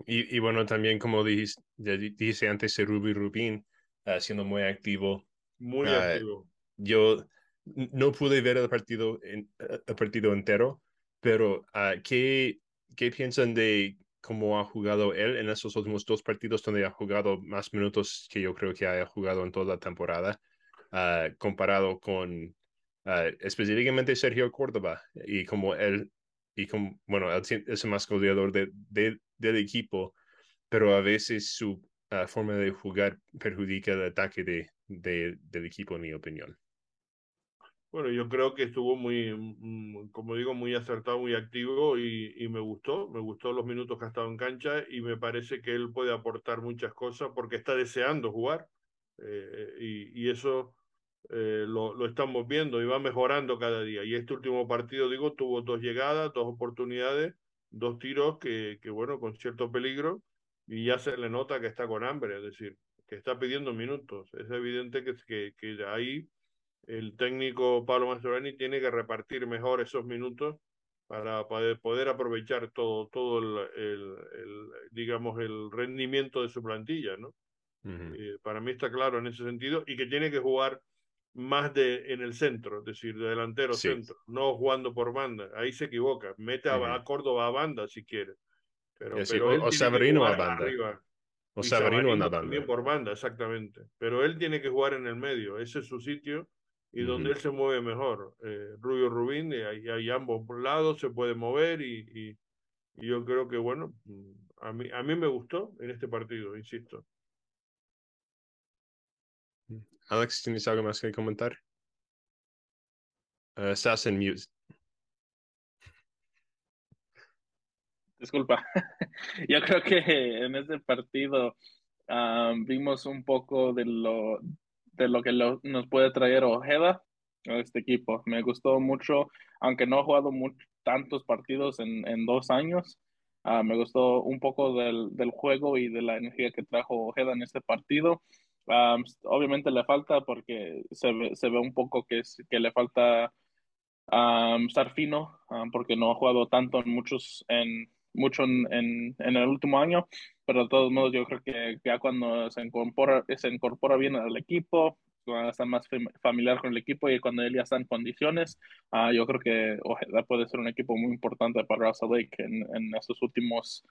Y, y, bueno, también como dijiste, dije antes, Ruby Rubin uh, siendo muy activo. Muy uh, activo. Yo no pude ver el partido, en, el partido entero, pero uh, ¿qué, ¿qué piensan de cómo ha jugado él en esos últimos dos partidos donde ha jugado más minutos que yo creo que haya jugado en toda la temporada, comparado con específicamente Sergio Córdoba y como él y bueno, es el más goleador de, de, del equipo, pero a veces su ah, forma de jugar perjudica el ataque de, de, del equipo, en mi opinión. Bueno, yo creo que estuvo muy, mm, como digo, muy acertado, muy activo y, y, me gustó, me gustó los minutos que ha estado en cancha y me parece que él puede aportar muchas cosas porque está deseando jugar eh, y, y, eso eh, lo, lo, estamos viendo y va mejorando cada día. Y este último partido, digo, tuvo dos llegadas, dos oportunidades, dos tiros que, que, bueno, con cierto peligro y ya se le nota que está con hambre, es decir, que está pidiendo minutos. Es evidente que, que, que ahí el técnico Pablo Mastroeni tiene que repartir mejor esos minutos para poder, aprovechar todo, todo el, el, el, digamos, el rendimiento de su plantilla, ¿no? eh, para mí está claro en ese sentido y que tiene que jugar más de en el centro, es decir, de delantero centro, no jugando por banda. Ahí se equivoca. Mete a, Córdoba a banda si quiere. Pero, pero o, Sabrino a banda. O Sabrino, a banda. También por banda, exactamente. Pero él tiene que jugar en el medio. Ese es su sitio y donde él se mueve mejor. Eh, Rubio Rubín, y hay, hay, ambos lados, se puede mover y, y, y, yo creo que, bueno, a mí, a mí me gustó en este partido, insisto. Alex, ¿tienes algo más que comentar? Uh, estás en. Disculpa. [LAUGHS] Yo creo que en este partido um, vimos un poco de lo, de lo que nos puede traer Ojeda a este equipo. Me gustó mucho, aunque no he jugado tantos partidos en, en dos años. Uh, me gustó un poco del, del, juego y de la energía que trajo Ojeda en este partido obviamente le falta porque se ve, se ve un poco que, es, que le falta estar fino, porque no ha jugado tanto en muchos, en, mucho en, en, el último año, pero de todos modos yo creo que ya cuando se incorpora, se incorpora bien al equipo, está más familiar con el equipo y cuando él ya está en condiciones, uh, yo creo que puede ser un equipo muy importante para Russell Lake en, en estos últimos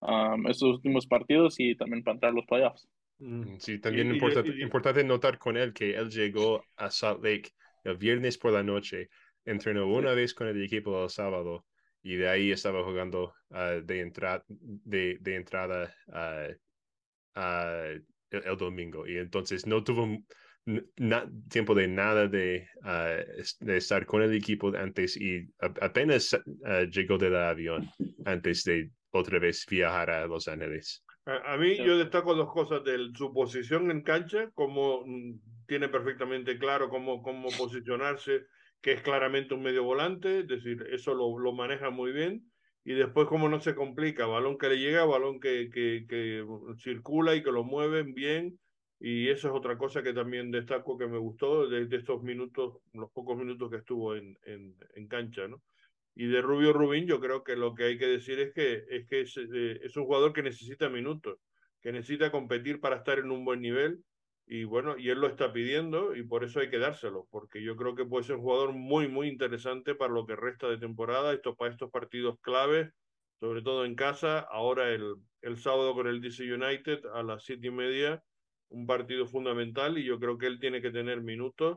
um, estos últimos partidos y también para entrar los playoffs. Mm, sí, también es importante notar con él que él llegó a Salt Lake el viernes por la noche, entrenó una vez con el equipo el sábado y de ahí estaba jugando uh, de, entrada de, de, entrada uh, el, domingo. Y entonces no tuvo tiempo de nada de, de, estar con el equipo antes y apenas llegó del avión antes de otra vez viajar a Los Ángeles. A, mí yo destaco dos cosas de su posición en cancha, como mm, tiene perfectamente claro cómo, cómo posicionarse, que es claramente un medio volante, es decir, eso lo, lo maneja muy bien. Y después cómo no se complica, balón que le llega, balón que, que, que circula y que lo mueven bien. Y eso es otra cosa que también destaco que me gustó de, de estos minutos, los pocos minutos que estuvo en, en, en cancha, ¿no? Y de Rubio Rubín, yo creo que lo que hay que decir es que es, que eh, es, un jugador que necesita minutos, que necesita competir para estar en un buen nivel. Y bueno, y él lo está pidiendo y por eso hay que dárselo, porque yo creo que puede ser un jugador muy, muy interesante para lo que resta de temporada, esto, para estos partidos claves, sobre todo en casa. Ahora el, el sábado con el DC United a las siete y media, un partido fundamental y yo creo que él tiene que tener minutos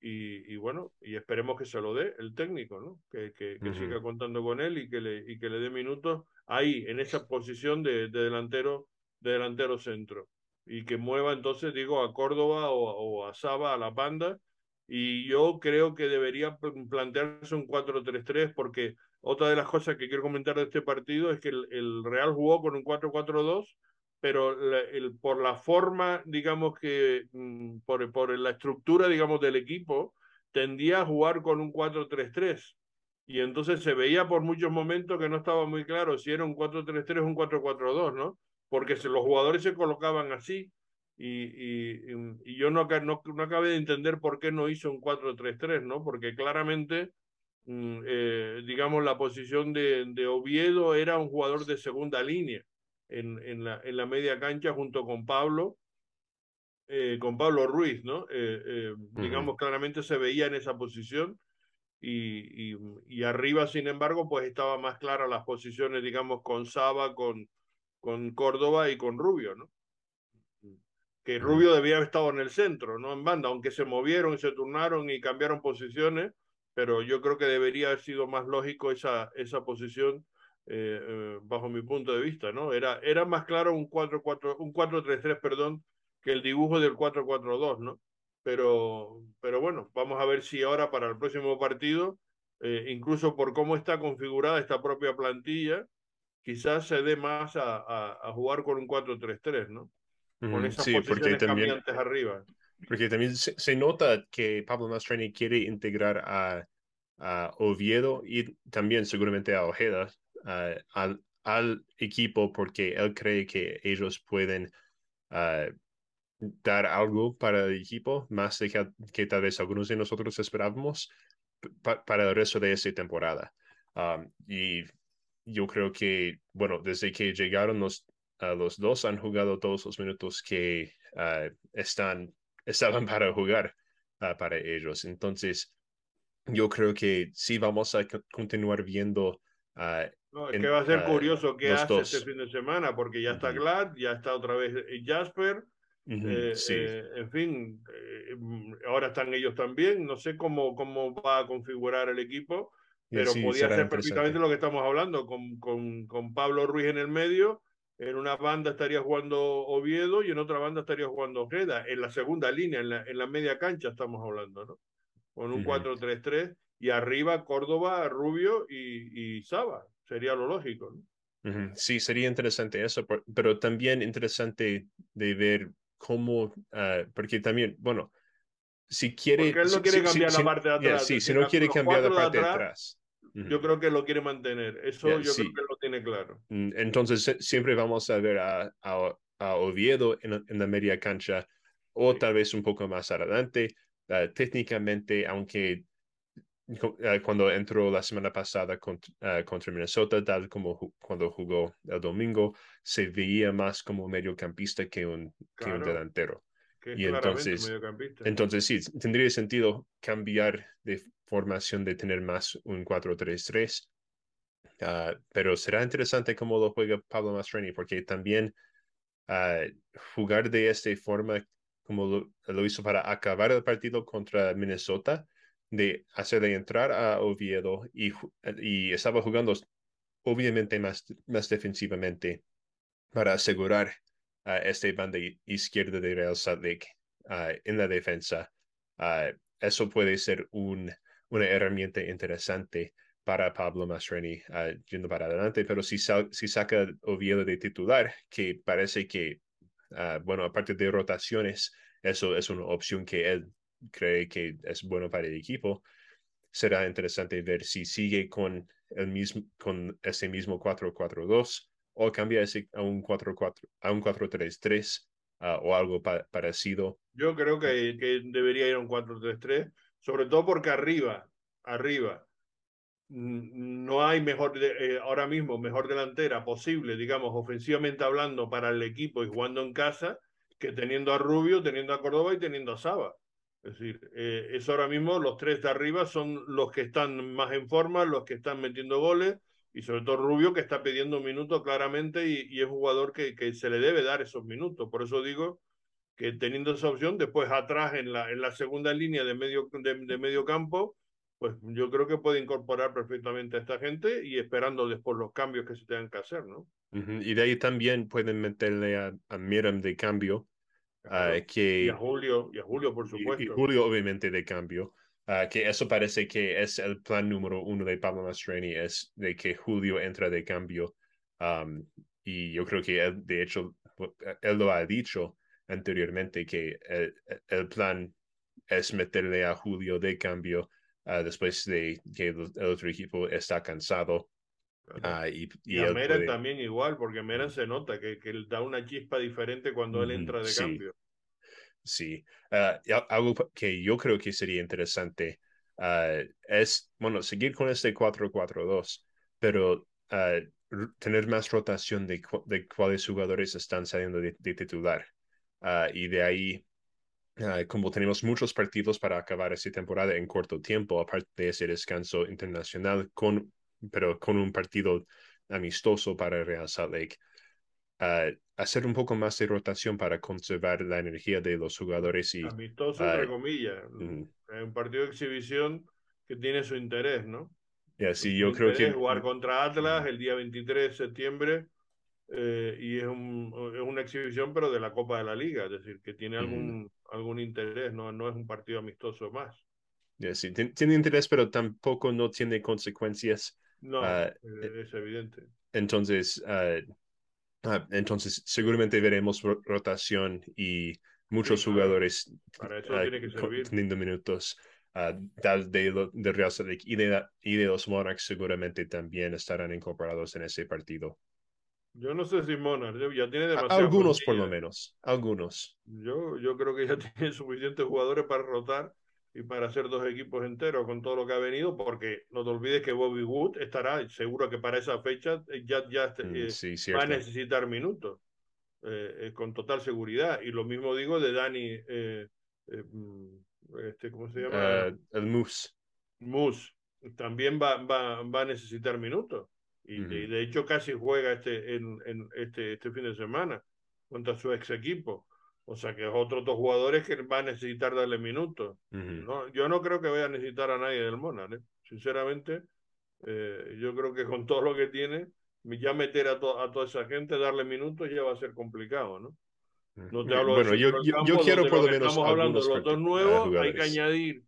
y, bueno, y esperemos que se lo dé el técnico, ¿no? Que, que, siga contando con él y que le, y que le dé minutos ahí, en esa posición de, delantero, de delantero centro. Y que mueva entonces, digo, a Córdoba o, a Saba, a la banda. Y yo creo que debería plantearse un 4-3-3 porque otra de las cosas que quiero comentar de este partido es que el, el Real jugó con un 4-4-2 pero el, por la forma, digamos que, mm, por, por la estructura, digamos, del equipo, tendía a jugar con un 4-3-3. Y entonces se veía por muchos momentos que no estaba muy claro si era un 4-3-3 o un 4-4-2, ¿no? Porque se, los jugadores se colocaban así. Y, y, y yo no, no, no, acabé de entender por qué no hizo un 4-3-3, ¿no? Porque claramente, mm, eh, digamos, la posición de, de Oviedo era un jugador de segunda línea en, en, la, en la media cancha junto con Pablo, eh, con Pablo Ruiz, ¿no? Eh, eh, digamos, claramente se veía en esa posición y, y, y, arriba, sin embargo, pues estaba más clara las posiciones, digamos, con Saba, con, con Córdoba y con Rubio, ¿no? Que Rubio debía haber estado en el centro, no en banda, aunque se movieron y se turnaron y cambiaron posiciones, pero yo creo que debería haber sido más lógico esa, esa posición eh, eh, bajo mi punto de vista, ¿no? Era, era más claro un 4-4, un 4-3-3, perdón, que el dibujo del 4-4-2, ¿no? Pero, pero bueno, vamos a ver si ahora para el próximo partido, eh, incluso por cómo está configurada esta propia plantilla, quizás se dé más a, a, jugar con un 4-3-3, ¿no? Con esas sí, porque también, arriba. Porque también se, nota que Pablo Mastrani quiere integrar a, a Oviedo y también seguramente a Ojeda al, al, equipo porque él cree que ellos pueden ah, dar algo para el equipo, más de que, tal vez algunos de nosotros esperábamos para el resto de esa temporada. y yo creo que, bueno, desde que llegaron los, los dos han jugado todos los minutos que están, estaban [LAUGHS] para jugar para ellos. Entonces, yo creo que sí vamos a continuar viendo no, es que va a ser curioso qué hace este fin de semana, porque ya está Glad, ya está otra vez eh, Jasper. Eh, eh, en fin, ahora están ellos también. No sé cómo, cómo va a configurar el equipo, pero podía ser perfectamente lo que estamos hablando, con, con, con, Pablo Ruiz en el medio. En una banda estaría jugando Oviedo y en otra banda estaría jugando Ojeda. En la segunda línea, en la, en la media cancha estamos hablando, ¿no? Con un 4-3-3 y arriba Córdoba, Rubio y, y Saba sería lo lógico. Sí, sería interesante eso, pero también interesante de ver cómo, ah, porque también, bueno, si quiere... Porque él no quiere cambiar la parte de atrás. sí, si no quiere cambiar la parte de atrás. Yo creo que lo quiere mantener. Eso yo creo que lo tiene claro. Mm, entonces, siempre vamos a ver a, a, Oviedo en, en, la media cancha o tal vez un poco más adelante. Ah, técnicamente, aunque cuando entró la semana pasada contra, contra Minnesota, tal como cuando jugó el domingo, se veía más como mediocampista que un, que un delantero. y entonces, entonces sí, tendría sentido cambiar de formación de tener más un 4-3-3. Ah, pero será interesante cómo lo juega Pablo Mastreni, porque también uh, jugar de esta forma como lo, lo, hizo para acabar el partido contra Minnesota, de hacerle entrar a Oviedo y, y estaba jugando obviamente más, más defensivamente para asegurar a esta banda izquierda de Real Salt Lake en la defensa. eso puede ser un, una herramienta interesante para Pablo Masreni yendo para adelante, pero si, si saca Oviedo de titular, que parece que, bueno, aparte de rotaciones, eso es una opción que él cree que es bueno para el equipo, será interesante ver si sigue con el mismo con ese mismo 4-4-2 o cambia ese a un 4-4 a un 4-3-3 ah, o algo parecido. Yo creo que, que, debería ir a un 4-3-3, sobre todo porque arriba, arriba no hay mejor eh, ahora mismo mejor delantera posible, digamos, ofensivamente hablando para el equipo y jugando en casa que teniendo a Rubio, teniendo a Córdoba y teniendo a Saba. Es decir, eh, es ahora mismo los tres de arriba son los que están más en forma, los que están metiendo goles y sobre todo Rubio que está pidiendo minutos claramente y, es un jugador que, que, se le debe dar esos minutos. Por eso digo que teniendo esa opción, después atrás en la, en la segunda línea de medio, de, medio campo, pues yo creo que puede incorporar perfectamente a esta gente y esperando después los cambios que se tengan que hacer, ¿no? Y de ahí también pueden meterle a, a Miram de cambio Ah, que, y a Julio, y a Julio, por supuesto. Y, Julio, obviamente, de cambio. Uh, que eso parece que es el plan número uno de Pablo Mastreni, es de que Julio entra de cambio. Um, y yo creo que él, de hecho, él lo ha dicho anteriormente, que el, el plan es meterle a Julio de cambio uh, después de que el, otro equipo está cansado. Uh, y, y, a Meren también igual, porque Meren se nota que, que da una chispa diferente cuando él entra de cambio. Sí, uh, algo que yo creo que sería interesante uh, es, bueno, seguir con este 4-4-2, pero uh, tener más rotación de, de cuáles jugadores están saliendo de, titular. y de ahí, como tenemos muchos partidos para acabar esta temporada en corto tiempo, aparte de ese descanso internacional, con, pero con un partido amistoso para Real Salt Lake, hacer un poco más de rotación para conservar la energía de los jugadores. Y, Amistoso, entre comillas. Un partido de exhibición que tiene su interés, ¿no? Yeah, sí, yo creo que. Jugar contra Atlas el día 23 de septiembre eh, y es, un, es, una exhibición, pero de la Copa de la Liga, es decir, que tiene algún, algún interés, no, no es un partido amistoso más. Yeah, sí, tiene interés, pero tampoco no tiene consecuencias. No, ah, eh, es evidente. Entonces, uh, Ah, entonces, seguramente veremos rotación y muchos jugadores teniendo minutos de, de, Real Salt y de, y de los Monarchs seguramente también estarán incorporados en ese partido. Yo no sé si Monarchs ya tiene demasiado. Algunos por lo menos, algunos. Yo, yo creo que ya [LAUGHS] tiene suficientes jugadores para rotar y para hacer dos equipos enteros con todo lo que ha venido, porque no te olvides que Bobby Wood estará, seguro que para esa fecha eh, ya, ya mm, eh, va a necesitar minutos, eh, con total seguridad. Y lo mismo digo de Dani, mm, este, ¿cómo se llama? el Moose. Moose, también va, va, va a necesitar minutos. Y, de, hecho casi juega este, en, en, este, este fin de semana contra su ex equipo. O sea que es otros dos jugadores que va a necesitar darle minutos. ¿no? Yo no creo que vaya a necesitar a nadie del Monarch. ¿eh? Sinceramente, eh, yo creo que con [LAUGHS] todo lo que tiene, ya meter a, a toda esa gente, darle minutos, ya va a ser complicado, ¿no? No te hablo bueno, yo, yo, quiero por lo menos. Estamos hablando de los dos nuevos, hay que añadir.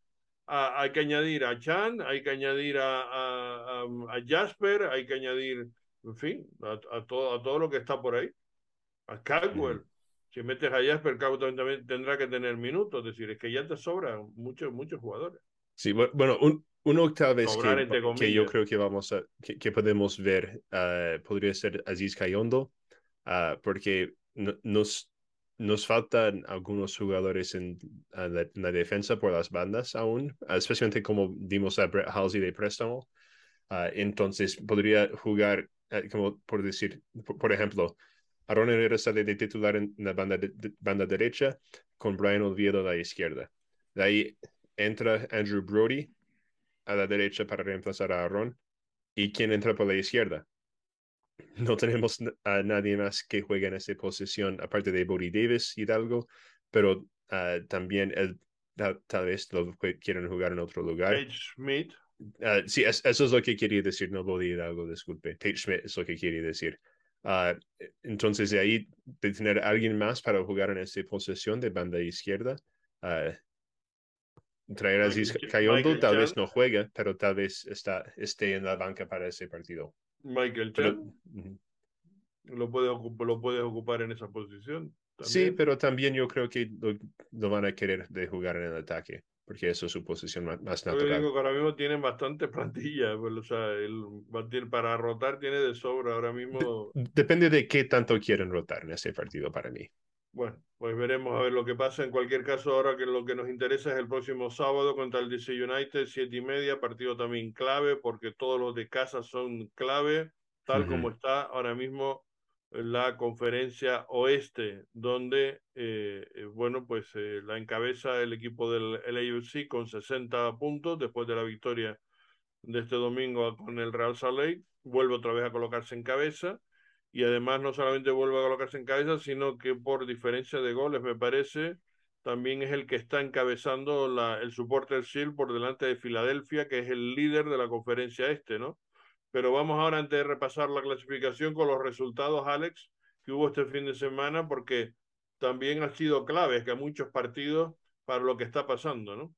A, hay que añadir a Chan, hay que añadir a, a, a Jasper, hay que añadir, en fin, a, todo, a todo lo que está por ahí. A Caldwell si metes a Jasper, Cabo también tendrá que tener minutos, es decir, es que ya te sobran muchos, muchos jugadores. Sí, bueno, un, una octava vez que, que, yo creo que vamos a, que, podemos ver, uh, podría ser Aziz Cayondo, uh, porque nos, nos faltan algunos jugadores en, la, defensa por las bandas aún, especialmente como dimos a Brett Halsey de préstamo. Ah, entonces podría jugar, eh, como por decir, por, ejemplo, Aaron Herrera sale de titular en la banda, banda derecha con Brian Oviedo a la izquierda. De ahí entra Andrew Brody a la derecha para reemplazar a Aaron. ¿Y quién entra por la izquierda? no tenemos a nadie más que juegue en esa posición, aparte de Bodie Davis, Hidalgo, pero ah, también él tal vez lo quieren jugar en otro lugar. Tate Schmidt. Ah, sí, eso es lo que quería decir, no Bodie Hidalgo, disculpe. Tate Schmidt es lo que quería decir. Uh, entonces, de ahí, de tener a alguien más para jugar en esa posición de banda izquierda, traer a Ziz Cayondo, tal vez no juegue, pero tal vez está, esté en la banca para ese partido. Michael Chen lo, puede lo puedes ocupar en esa posición. Sí, pero también yo creo que lo, van a querer de jugar en el ataque, porque eso es su posición más, natural. Yo digo que ahora mismo tienen bastante [LAUGHS] plantilla, pues, o sea, el, para rotar tiene de sobra ahora mismo. depende de qué tanto quieren rotar en ese partido para mí. Bueno, pues veremos a ver lo que pasa. En cualquier caso, ahora que lo que nos interesa es el próximo sábado contra el DC United, siete y media, partido también clave, porque todos los de casa son clave, tal como está ahora mismo la conferencia oeste, donde, eh, eh, bueno, pues eh, la encabeza el equipo del LAFC con 60 puntos después de la victoria de este domingo con el Real Salt Lake, vuelve otra vez a colocarse en cabeza y además no solamente vuelve a colocarse en cabeza, sino que por diferencia de goles, me parece, también es el que está encabezando la, el del Shield por delante de Filadelfia, que es el líder de la conferencia este, ¿no? Pero vamos ahora, antes de repasar la clasificación, con los resultados, Alex, que hubo este fin de semana, porque también ha sido clave que hay muchos partidos para lo que está pasando, ¿no?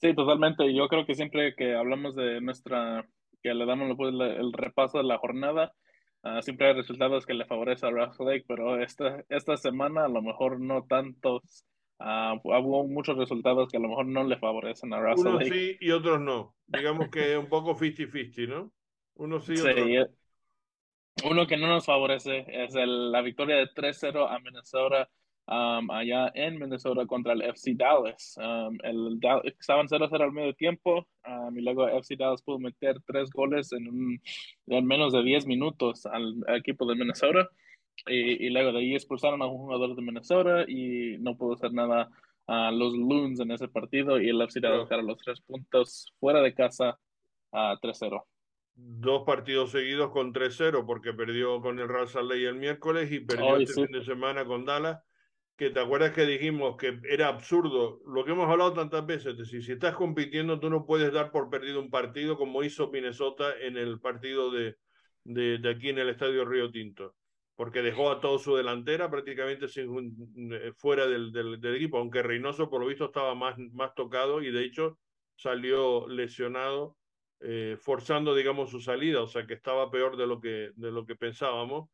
Sí, totalmente. Yo creo que siempre que hablamos de nuestra, que le damos el repaso de la jornada, Ah, siempre hay resultados que le favorecen a Russell Lake, pero esta, esta semana a lo mejor no tantos. Uh, hubo muchos resultados que a lo mejor no le favorecen a Russell Unos sí y otros no. Digamos que un poco 50-50, ¿no? Uno sí y otro sí, eh, Uno que no nos favorece es el, la victoria de 3-0 a Minnesota um, allá en Minnesota contra el FC Dallas. Um, el, estaban 0-0 al medio tiempo um, y luego FC Dallas pudo meter tres goles en, un, en menos de 10 minutos al, equipo de Minnesota. Y, y, luego de ahí expulsaron a un jugador de Minnesota y no pudo hacer nada a los Loons en ese partido y el FC Dallas no. los tres puntos fuera de casa a 3-0 dos partidos seguidos con 3-0 porque perdió con el Real Salt el miércoles y perdió este fin de semana con Dallas que te acuerdas que dijimos que era absurdo, lo que hemos hablado tantas veces, es decir, si estás compitiendo, tú no puedes dar por perdido un partido como hizo Minnesota en el partido de, de, aquí en el Estadio Río Tinto, porque dejó a toda su delantera prácticamente eh, fuera del, del, equipo, aunque Reynoso por lo visto estaba más, más tocado y de hecho salió lesionado, eh, forzando, digamos, su salida, o sea que estaba peor de lo que, de lo que pensábamos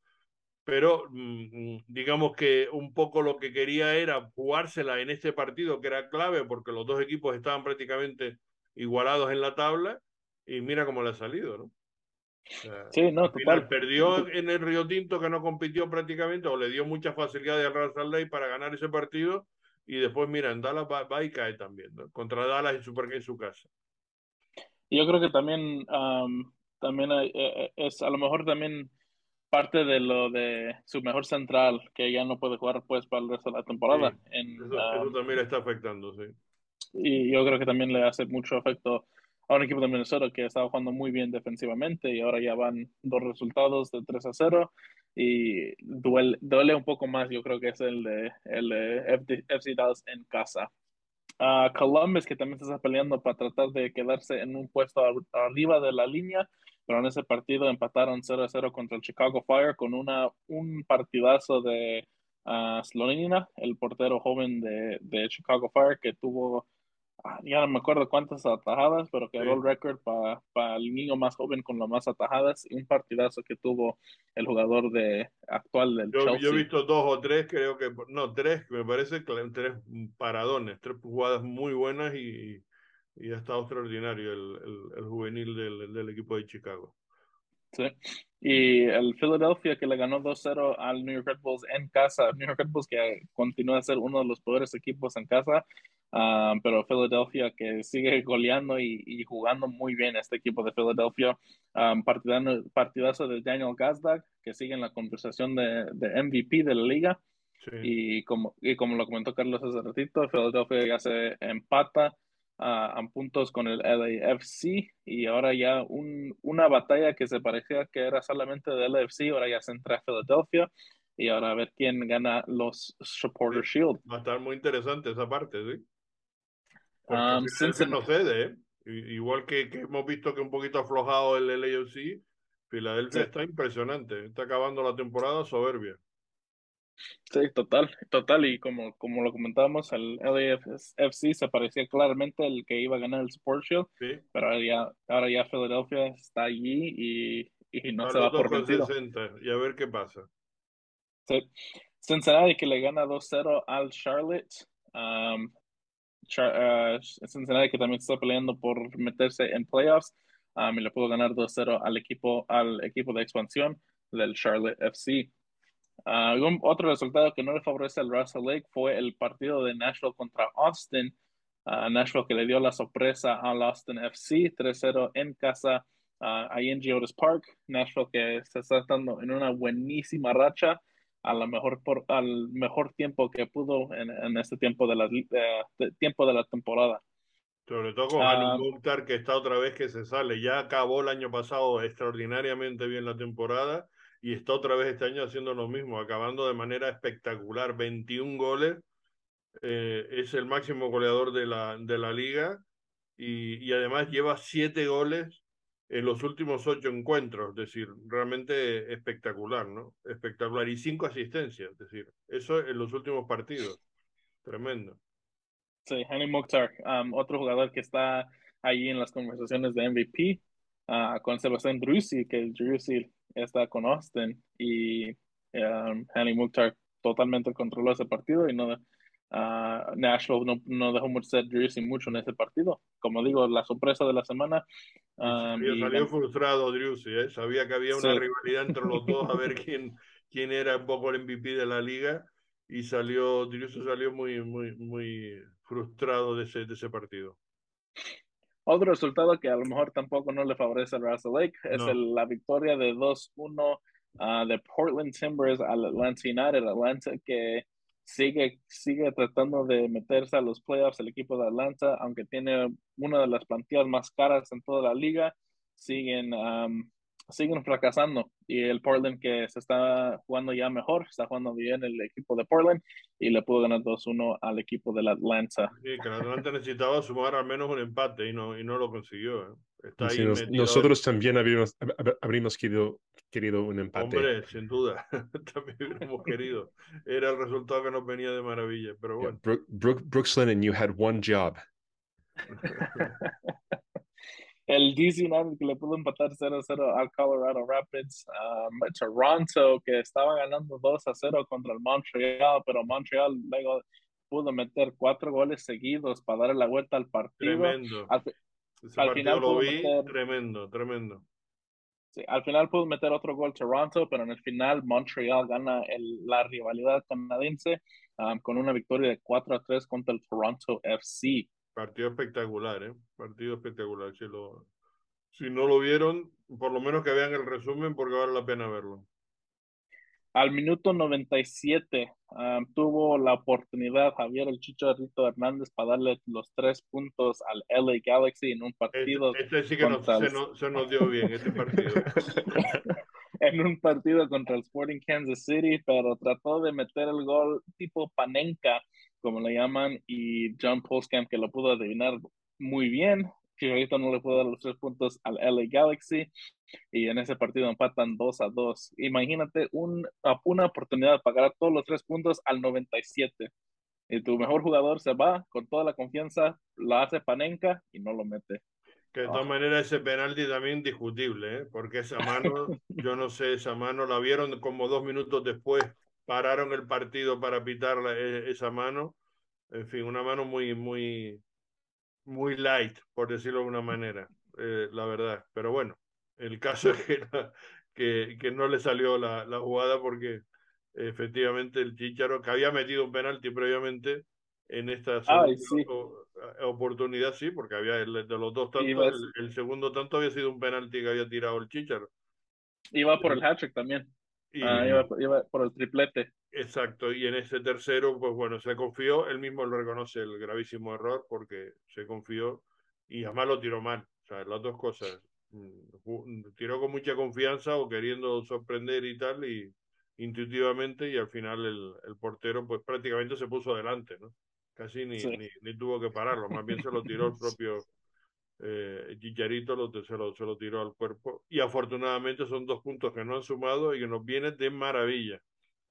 pero mm, mm, digamos que un poco lo que quería era jugársela en este partido que era clave porque los dos equipos estaban prácticamente igualados en la tabla y mira cómo le ha salido, ¿no? Sí, no, total. Perdió en el Río Tinto que no compitió prácticamente o le dio mucha facilidad al Real Salt para ganar ese partido y después mira, en Dallas va, y cae también, ¿no? Contra Dallas en su, en su casa. Yo creo que también, también eh, eh, es a lo mejor también parte de lo de su mejor central, que ya no puede jugar pues para el resto de la temporada. en, eso, um, también le está afectando, sí. Y yo creo que también le hace mucho efecto a un equipo de Minnesota que estaba jugando muy bien defensivamente y ahora ya van dos resultados de 3 a 0 y duele, duele un poco más, yo creo que es el de, el FC Dallas en casa. a Columbus, que también se está peleando para tratar de quedarse en un puesto arriba de la línea, pero en ese partido empataron 0 a 0 contra el Chicago Fire con una, un partidazo de uh, el portero joven de, de, Chicago Fire, que tuvo, ya no me acuerdo cuántas atajadas, pero quedó el récord para el niño más joven con las más atajadas y un partidazo que tuvo el jugador de, actual del yo, Chelsea. Yo he visto dos o tres, creo que, no, tres, me parece que tres paradones, tres jugadas muy buenas y y ha estado extraordinario el, el, juvenil del, del, equipo de Chicago. Sí. Y el Philadelphia que le ganó 2-0 al New York Red Bulls en casa. New York Red Bulls que continúa a ser uno de los peores equipos en casa. Ah, pero Philadelphia que sigue [LAUGHS] goleando y, jugando muy bien este equipo de Philadelphia. Um, partidazo de Daniel Gazdag que sigue en la conversación de, de MVP de la liga. Y, como, y como lo comentó Carlos hace ratito, Philadelphia ya se empata a, puntos con el LAFC y ahora ya un, una batalla que se parecía que era solamente del LAFC, ahora ya se entra a Philadelphia y ahora a ver quién gana los Supporter Shield. Va a estar muy interesante esa parte, ¿sí? Um, no cede, ¿eh? Igual que, que, hemos visto que un poquito aflojado el LAFC, Filadelfia está impresionante, está acabando la temporada soberbia. Sí, total, total. Y como, como lo comentábamos, el LAFC se parecía claramente el que iba a ganar el Sport Shield, pero ahora ya, ahora ya Philadelphia está allí y, y no se va por vencido. y a ver qué pasa. Sí. Cincinnati que le gana 2-0 al Charlotte. Um, uh, Cincinnati que también está peleando por meterse en playoffs. Um, y le pudo ganar 2-0 al equipo, al equipo de expansión del Charlotte FC. Uh, otro resultado que no le favorece al Russell Lake fue el partido de Nashville contra Austin. Uh, Nashville que le dio la sorpresa al Austin FC 3-0 en casa uh, ahí en Geodis Park. Nashville que se está dando en una buenísima racha a lo mejor por, al mejor tiempo que pudo en, en este tiempo de la, tiempo de la temporada. Sobre todo con uh, Mukhtar que está otra vez que se sale. Ya acabó el año pasado extraordinariamente bien la temporada y está otra vez este año haciendo lo mismo, acabando de manera espectacular, 21 goles, eh, es el máximo goleador de la, de la liga y, y, además lleva 7 goles en los últimos 8 encuentros, es decir, realmente espectacular, ¿no? Espectacular y 5 asistencias, es decir, eso en los últimos partidos, tremendo. Sí, Hani Mukhtar, um, otro jugador que está ahí en las conversaciones de MVP, uh, con Sebastián Drusi, que Drusi está con Austin y um, Hanny Mukhtar totalmente controló ese partido y no uh, Nashville no, no, dejó mucho ser mucho en ese partido. Como digo, la sorpresa de la semana. Um, salió, frustrado Drusy, ¿eh? sabía que había una rivalidad entre los dos a ver [LAUGHS] quién, quién era un poco el MVP de la liga y salió, Drusy salió muy, muy, muy frustrado de ese, de ese partido. Otro resultado que a lo mejor tampoco no le favorece al Russell Lake es la victoria de 2-1 ah, de Portland Timbers al Atlanta United. Atlanta que sigue, sigue tratando de meterse a los playoffs el equipo de Atlanta, aunque tiene una de las plantillas más caras en toda la liga. Siguen siguen fracasando y el Portland que se está jugando ya mejor, está jugando bien el equipo de Portland y le pudo ganar 2-1 al equipo del Atlanta. Sí, que el Atlanta necesitaba sumar al menos un empate y no, y no lo consiguió. ¿eh? nosotros también habríamos, habríamos querido, querido un empate. Hombre, sin duda, [LAUGHS] también hubiéramos querido. Era el resultado que nos venía de maravilla, pero bueno. Brooks Lennon, you had one job. [LAUGHS] el DC United que le pudo empatar 0-0 al Colorado Rapids, um, Toronto que estaba ganando 2-0 contra el Montreal, pero Montreal luego pudo meter cuatro goles seguidos para darle la vuelta al partido. Tremendo. Al, final lo vi, tremendo, tremendo. Sí, al final pudo meter otro gol Toronto, pero en el final Montreal gana el, la rivalidad canadiense um, con una victoria de 4 3 contra el Toronto FC. Partido espectacular, ¿eh? Partido espectacular. Si, lo, si no lo vieron, por lo menos que vean el resumen porque vale la pena verlo. Al minuto 97 um, tuvo la oportunidad Javier el Chicharrito Hernández para darle los tres puntos al LA Galaxy en un partido. Este, este sí que se, nos, dio bien, este partido. [LAUGHS] en un partido contra el Sporting Kansas City, pero trató de meter el gol tipo panenka como le llaman, y John Postcamp, que lo pudo adivinar muy bien. ahorita no le pudo dar los tres puntos al LA Galaxy y en ese partido empatan 2 a 2. Imagínate un, una oportunidad de pagar todos los tres puntos al 97. Y tu mejor jugador se va con toda la confianza, la hace Panenka y no lo mete. Que de todas maneras ese penalti también discutible, ¿eh? porque esa mano, yo no sé, esa mano la vieron como dos minutos después pararon el partido para pitar e, esa mano. En fin, una mano muy, muy, muy light, por decirlo de una manera, eh, la verdad. Pero bueno, El caso es que, que, que, no le salió la, la jugada porque efectivamente el Chicharo, que había metido un penalti previamente, en esta oportunidad sí, porque había el, de los dos tantos, el, segundo tanto había sido un penalti que había tirado el Chicharo. Iba por el hat también. Ah, iba, por el triplete. Exacto, y en ese tercero, pues bueno, se confió, él mismo lo reconoce el gravísimo error porque se confió y además lo tiró mal. O sea, las dos cosas. Mm, tiró con mucha confianza o queriendo sorprender y tal, y intuitivamente, y al final el, el portero, pues prácticamente se puso adelante, ¿no? Casi ni, ni, tuvo que pararlo, más bien se lo tiró el propio eh, Chicharito, lo, se, lo, se lo tiró al cuerpo. Y afortunadamente son dos puntos que no han sumado y que nos viene de maravilla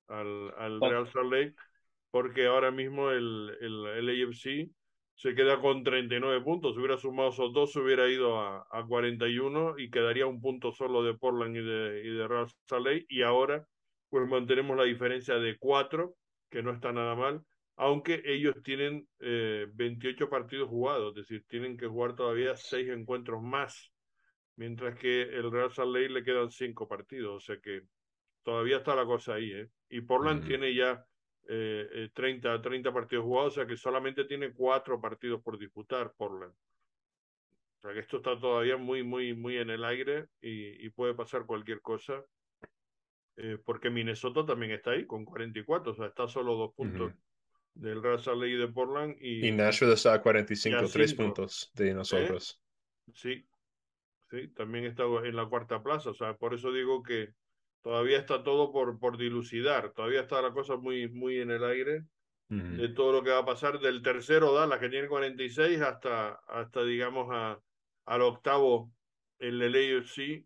al, al Real Salt Lake, porque ahora mismo el, el, el AFC se queda con 39 puntos. Si hubiera sumado esos dos, se hubiera ido a, a 41 y quedaría un punto solo de Portland y de, y de Real Salt Lake. Y ahora, pues mantenemos la diferencia de cuatro, que no está nada mal aunque ellos tienen eh, 28 partidos jugados, es decir, tienen que jugar todavía seis encuentros más, mientras que el Real Salt Lake le quedan cinco partidos, o sea que todavía está la cosa ahí, ¿eh? Y Portland tiene ya eh, 30, 30 partidos jugados, o sea que solamente tiene cuatro partidos por disputar Portland. O sea que esto está todavía muy, muy, muy en el aire y, y puede pasar cualquier cosa. Eh, porque Minnesota también está ahí con 44, o sea, está solo dos puntos del Salt Lake de Portland. Y, y Nashville está a 45, tres puntos de nosotros. Sí, sí, también está en la cuarta plaza, o sea, por eso digo que todavía está todo por, por dilucidar, todavía está la cosa muy, muy en el aire de todo lo que va a pasar del tercero Dallas que tiene 46 hasta, hasta digamos a, al octavo el LAFC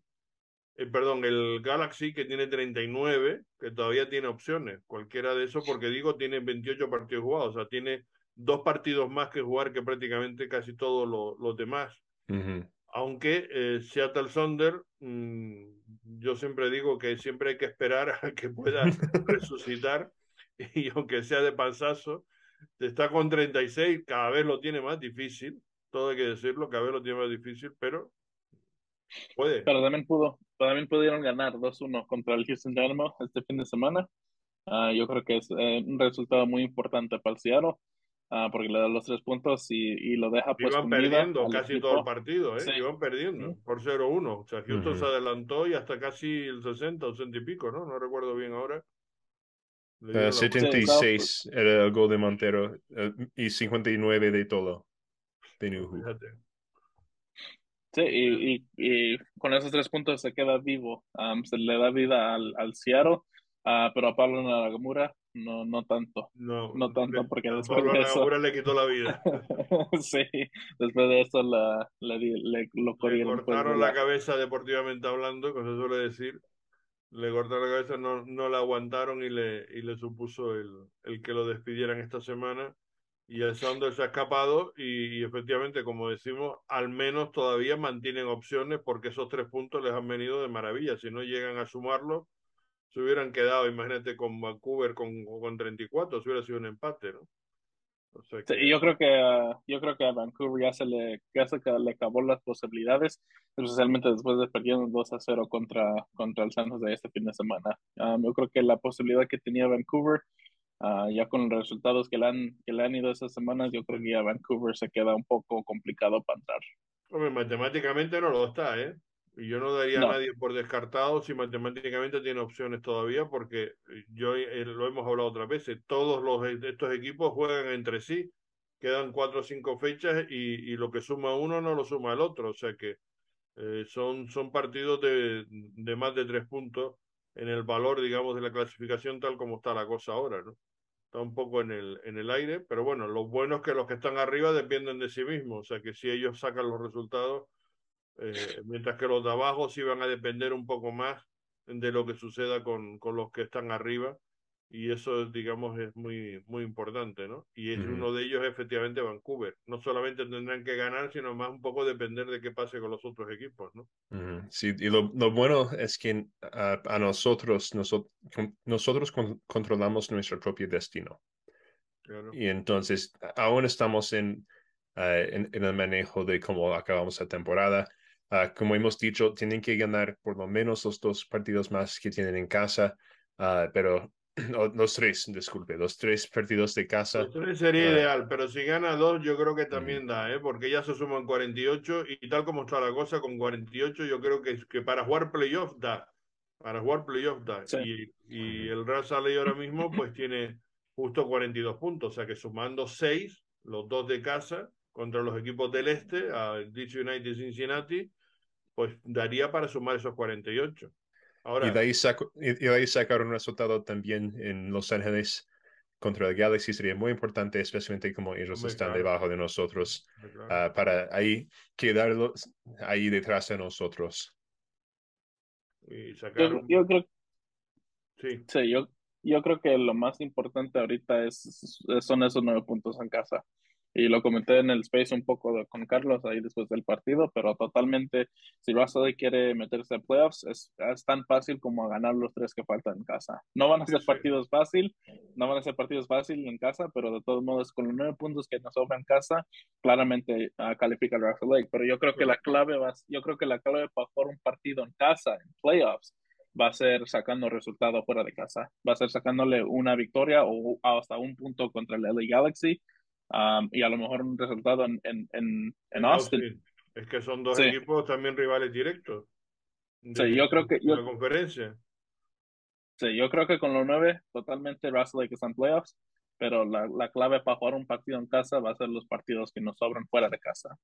eh, perdón, el Galaxy que tiene 39, que todavía tiene opciones, cualquiera de esos, porque digo, tiene 28 partidos jugados, o sea, tiene dos partidos más que jugar que prácticamente casi todos los demás. Aunque eh, Seattle Sonder, mm, yo siempre digo que siempre hay que esperar a que pueda [LAUGHS] resucitar, y aunque sea de panzazo, está con 36, cada vez lo tiene más difícil, todo hay que decirlo, cada vez lo tiene más difícil, pero puede. Pero también pudo, también pudieron ganar 2-1 contra el Houston Dynamo este fin de semana. Uh, yo creo que es eh, un resultado muy importante para el Seattle, uh, porque le da los tres puntos y, y lo deja pues Iban perdiendo casi todo el partido, ¿eh? Iban perdiendo por 0-1. O sea, Houston se adelantó y hasta casi el 60 o 60 y pico, ¿no? No recuerdo bien ahora. Uh, 76 era el gol de Montero eh, y 59 de Tolo. De Fíjate. Sí, y, y, con esos tres puntos se queda vivo. se le da vida al, al Seattle, uh, pero a Pablo Nagamura no, no tanto. No, no tanto, porque después Pablo de eso... le quitó la vida. [LAUGHS] sí, después de eso la, le, le, lo corrieron. Le cortaron la... cabeza deportivamente hablando, como se suele decir. Le cortaron la cabeza, no, no la aguantaron y le, y le supuso el, el que lo despidieran esta semana y el Saunders se ha escapado y, efectivamente, como decimos, al menos todavía mantienen opciones porque esos tres puntos les han venido de maravilla. Si no llegan a sumarlo, se hubieran quedado, imagínate, con Vancouver con, con 34, si hubiera sido un empate, ¿no? y yo creo que yo creo que a Vancouver ya se le ya se le acabó las posibilidades, especialmente después de perder 2 a 0 contra, contra el San Jose este fin de semana. Um, yo creo que la posibilidad que tenía Vancouver Ah, ya con los resultados que le, han, que le han ido esas semanas, yo creo que ya Vancouver se queda un poco complicado para entrar. Hombre, matemáticamente no lo está, ¿eh? Y yo no daría a nadie por descartado si matemáticamente tiene opciones todavía, porque yo eh, lo hemos hablado otras veces, todos los, estos equipos juegan entre sí, quedan cuatro o cinco fechas y, y lo que suma uno no lo suma el otro, o sea que eh, son, son partidos de, de más de tres puntos en el valor, digamos, de la clasificación tal como está la cosa ahora, ¿no? Está un poco en el, en el aire, pero bueno, lo bueno es que los que están arriba dependen de sí mismos, o sea que si ellos sacan los resultados, eh, mientras que los de abajo sí van a depender un poco más de lo que suceda con, con los que están arriba, y eso, digamos, es muy, muy importante, ¿no? Y es uno de ellos, efectivamente, Vancouver. No solamente tendrán que ganar, sino más un poco depender de qué pase con los otros equipos, ¿no? Sí, y lo, lo, bueno es que a, nosotros, nosotros, nosotros controlamos nuestro propio destino. Y entonces, aún estamos en, en, en, el manejo de cómo acabamos la temporada. Ah, como hemos dicho, tienen que ganar por lo menos los dos partidos más que tienen en casa, ah, pero los tres, disculpe, los tres partidos de casa. Los tres sería ideal, pero si gana dos, yo creo que también da, ¿eh? porque ya se suman 48 y tal como está la cosa, con 48 yo creo que, que para jugar playoff da. Para jugar playoff da. Y, y, el Real Sale ahora mismo pues tiene justo 42 puntos, o sea que sumando seis, los dos de casa, contra los equipos del este, a DC United y Cincinnati, pues daría para sumar esos 48. Ahora, y, de ahí y de ahí sacar un resultado también en Los Ángeles contra el Galaxy sería muy importante, especialmente como ellos están debajo de nosotros, ah, para ahí quedarlos ahí detrás de nosotros. Y yo, creo... Sí. sí, yo, yo creo que lo más importante ahorita es, son esos nueve puntos en casa y lo comenté en el space un poco con Carlos ahí después del partido, pero totalmente, si Russell quiere meterse a playoffs, es, es, tan fácil como ganar los tres que faltan en casa. No van a ser partidos fácil, no van a ser partidos fácil en casa, pero de todos modos, con los nueve puntos que nos sobran en casa, claramente uh, califica el Russell Lake. Pero yo creo que la clave va, yo creo que la clave para jugar un partido en casa, en playoffs, va a ser sacando resultado fuera de casa. Va a ser sacándole una victoria o hasta un punto contra el LA Galaxy Um, y a lo mejor un resultado en, en, en, Austin. Es que son dos equipos también rivales directos. sí, yo creo que. Yo, la conferencia. Sí, yo creo que con los nueve, totalmente Russell Lake están playoffs, pero la, la clave para jugar un partido en casa va a ser los partidos que nos sobran fuera de casa.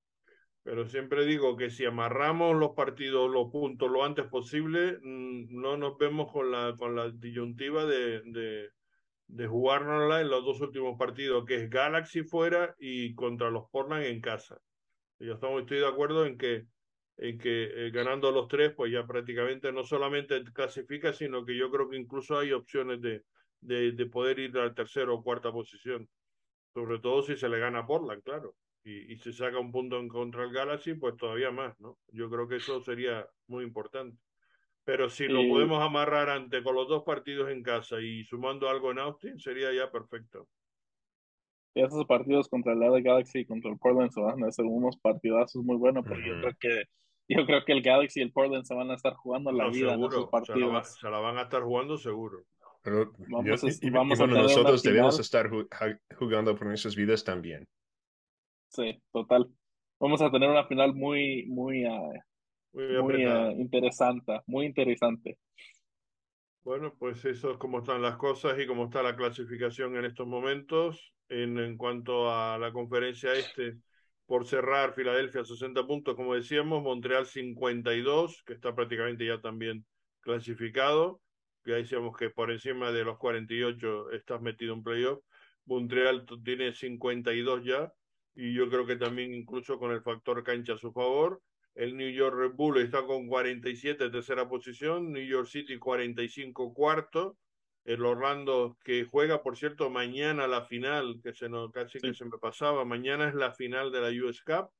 Pero siempre digo que si amarramos los partidos, los puntos lo antes posible, mm, no nos vemos con la, con la disyuntiva de, de, de jugárnosla en los dos últimos partidos, que es Galaxy fuera y contra los Portland en casa. Yo estamos, estoy de acuerdo en que, en que eh, ganando los tres, pues ya prácticamente no solamente clasifica, sino que yo creo que incluso hay opciones de, de, de poder ir a la tercera o cuarta posición. Sobre todo si se le gana a Portland, claro. Y, y se saca un punto en contra el Galaxy, pues todavía más, ¿no? Yo creo que eso sería muy importante. Pero si lo podemos amarrar ante con los dos partidos en casa y sumando algo en Austin, sería ya perfecto. Y esos partidos contra el LA Galaxy y contra el Portland se van a hacer unos partidazos muy buenos, porque yo creo que yo creo que el Galaxy y el Portland se van a estar jugando la vida en esos partidos. Se la, van a estar jugando seguro. Pero vamos, y, nosotros debemos estar jugando por nuestras vidas también. Sí, total. Vamos a tener una final muy, muy, uh, muy, eh, interesante, muy interesante. Bueno, pues eso es como están las cosas y cómo está la clasificación en estos momentos. En, en cuanto a la conferencia este, por cerrar, Filadelfia 60 puntos, como decíamos, Montreal 52, que está prácticamente ya también clasificado. Ya decíamos que por encima de los 48 estás metido en playoff. Montreal tiene 52 ya, y yo creo que también incluso con el factor cancha a su favor. El New York Red Bull está con 47 tercera posición, New York City 45 cuarto, el Orlando que juega, por cierto, mañana la final, que se nos, casi que se me pasaba, mañana es la final de la US Cup,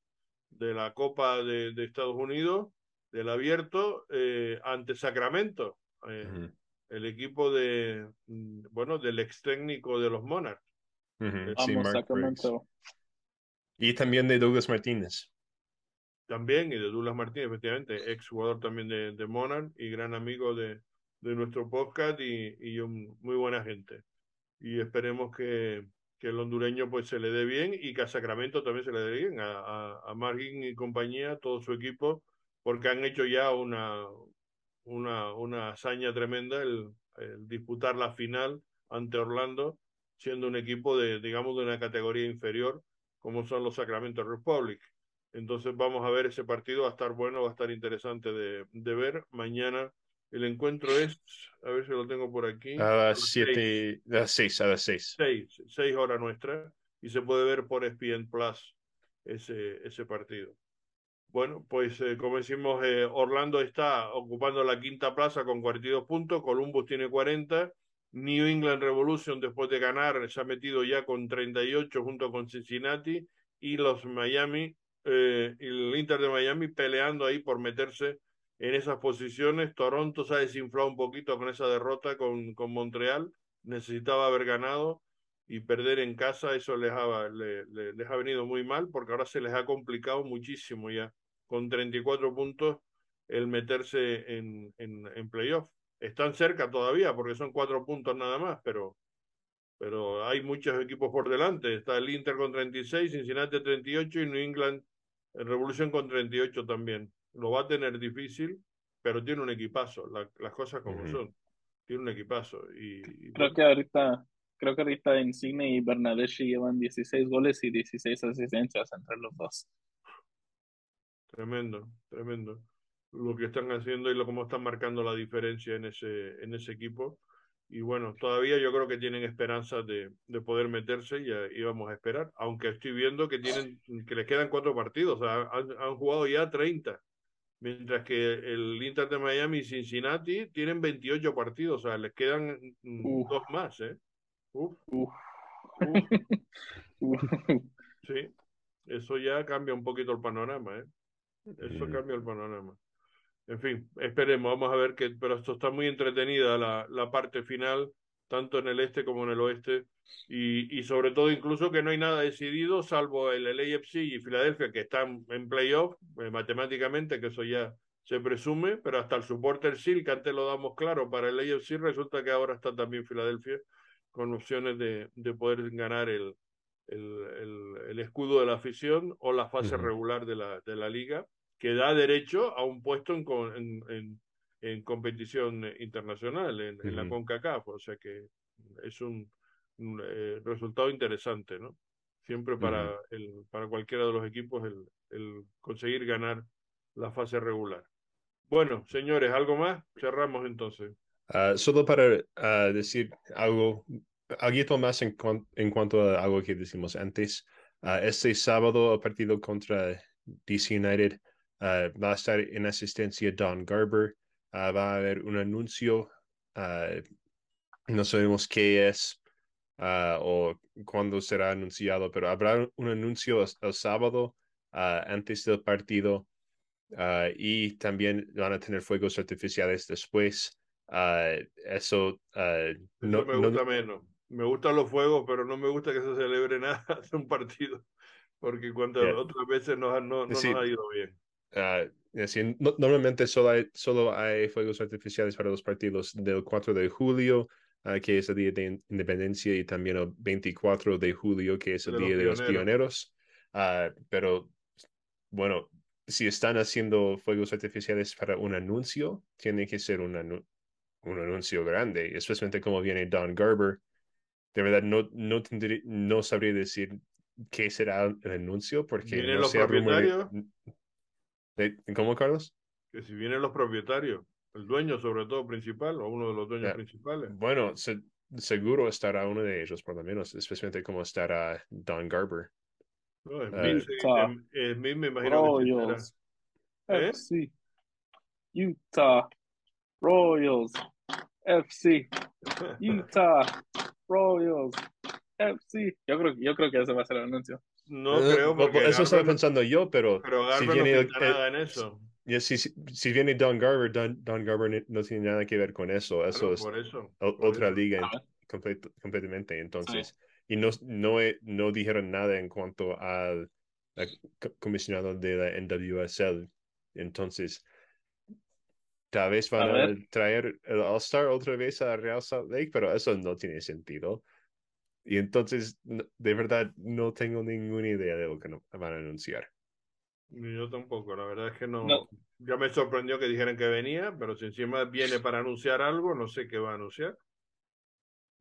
de la Copa de, Estados Unidos, del abierto, eh, ante Sacramento, eh, el equipo de, mm, bueno, del ex técnico de los Monarchs. Y también de Douglas Martínez también, y de Douglas Martínez, efectivamente, ex jugador también de, de Monarch y gran amigo de, de nuestro podcast y, y un, muy buena gente. Y esperemos que, que, el hondureño pues se le dé bien y que a Sacramento también se le dé bien, a, a, a Margin y compañía, todo su equipo, porque han hecho ya una, una, una hazaña tremenda el, el disputar la final ante Orlando, siendo un equipo de, digamos, de una categoría inferior, como son los Sacramento Republic. Entonces vamos a ver ese partido, va a estar bueno, va a estar interesante de, de ver. Mañana el encuentro es, a ver si lo tengo por aquí. A las 7, a las 6, a las 6. 6, 6 horas nuestra, y se puede ver por ESPN Plus ese, ese partido. Bueno, pues eh, como decimos, eh, Orlando está ocupando la quinta plaza con 42 puntos, Columbus tiene 40, New England Revolution después de ganar se ha metido ya con 38 junto con Cincinnati y los Miami eh, el Inter de Miami peleando ahí por meterse en esas posiciones. Toronto se ha desinflado un poquito con esa derrota con, con Montreal. Necesitaba haber ganado y perder en casa, eso les ha, les ha venido muy mal porque ahora se les ha complicado muchísimo ya con 34 puntos el meterse en, en, en playoff. Están cerca todavía porque son cuatro puntos nada más, pero, pero hay muchos equipos por delante. Está el Inter con 36, Cincinnati 38 y New England Revolución con 38 también. Lo va a tener difícil, pero tiene un equipazo, las cosas como son. Tiene un equipazo. Y, creo que ahorita, creo que ahorita Insigne y Bernadeschi llevan 16 goles y 16 asistencias entre los dos. Tremendo, tremendo. Lo que están haciendo y lo cómo están marcando la diferencia en ese, en ese equipo. Y bueno, todavía yo creo que tienen esperanzas de, de poder meterse y, y, vamos a esperar. Aunque estoy viendo que tienen que les quedan cuatro partidos, o sea, han, han, jugado ya 30. Mientras que el Inter de Miami y Cincinnati tienen 28 partidos, o sea, les quedan mm, dos más, ¿eh? Uf. [LAUGHS] Uf. Sí, eso ya cambia un poquito el panorama, ¿eh? Eso cambia el panorama. En fin, esperemos, vamos a ver que, pero esto está muy entretenida la, la parte final, tanto en el este como en el oeste, y, y sobre todo incluso que no hay nada decidido, salvo el LAFC y Filadelfia, que están en playoff eh, matemáticamente, que eso ya se presume, pero hasta el supporter SIL, que antes lo damos claro para el AFC, resulta que ahora está también Filadelfia con opciones de, de poder ganar el, el, el, escudo de la afición o la fase regular de la, de la liga que da derecho a un puesto en, en, en, competición internacional, en, la CONCACAF. O sea que es un, eh, resultado interesante, ¿no? Siempre para, el, para cualquiera de los equipos el, el conseguir ganar la fase regular. Bueno, señores, ¿algo más? Cerramos entonces. Ah, solo para ah, decir algo, algo más en, en, cuanto a algo que decimos antes. Uh, este sábado, el partido contra DC United, Uh, va a estar en asistencia Don Garber. Uh, va a haber un anuncio. Uh, no sabemos qué es o cuándo será anunciado, pero habrá un anuncio el, sábado antes del partido y también van a tener fuegos artificiales después. eso, no, me gusta menos. Me gustan los fuegos, pero no me gusta que se celebre [LAUGHS] nada de un partido, porque cuando otras veces no, no, nos ha ido bien. Uh, normalmente solo hay, solo hay fuegos artificiales para los partidos del 4 de julio, uh, que es el Día de Independencia, y también el 24 de julio, que es el Día de los Pioneros. Uh, pero bueno, si están haciendo fuegos artificiales para un anuncio, tiene que ser un, un anuncio grande, especialmente como viene Don Garber. De verdad, no, no, no sabría decir qué será el anuncio, porque ¿Vienen los propietarios? ¿Cómo, Carlos? Que si vienen los propietarios, el dueño sobre todo principal o uno de los dueños principales. Bueno, seguro estará uno de ellos por lo menos, especialmente como estará Don Garber. No, es uh, me imagino Royals, que FC, Utah, Royals, FC, [LAUGHS] Utah, Royals, FC. Yo creo, yo creo que ese va a ser el anuncio. No creo, porque eso estaba pensando yo, pero. Pero si viene, no nada en eso. si, si, viene Don Garber, Don, Don, Garber no tiene nada que ver con eso. Eso es otra liga completamente. Entonces, y no, no, no dijeron nada en cuanto al, comisionado de la NWSL. Entonces, tal vez van a, traer el All-Star otra vez a Real Salt Lake, pero eso no tiene sentido. Y entonces, de verdad, no tengo ninguna idea de lo que van a anunciar. Yo tampoco, la verdad es que no, Ya me sorprendió que dijeran que venía, pero si encima viene para anunciar algo, no sé qué va a anunciar.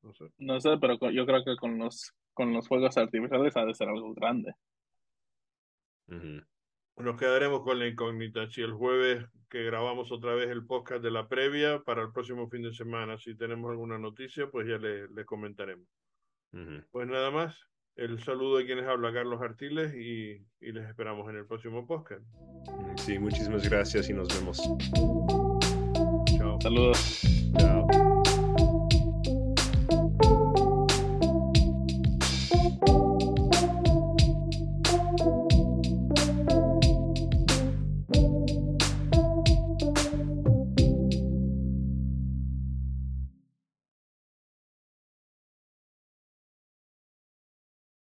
No sé. No sé, pero yo creo que con los, con los fuegos artificiales ha de ser algo grande. Nos quedaremos con la incógnita. Si el jueves que grabamos otra vez el podcast de la previa para el próximo fin de semana, si tenemos alguna noticia, pues ya le, le comentaremos. Pues nada más, el saludo de quienes habla Carlos Artiles y, y les esperamos en el próximo podcast. Sí, muchísimas gracias y nos vemos. Chao. Saludos. Chao.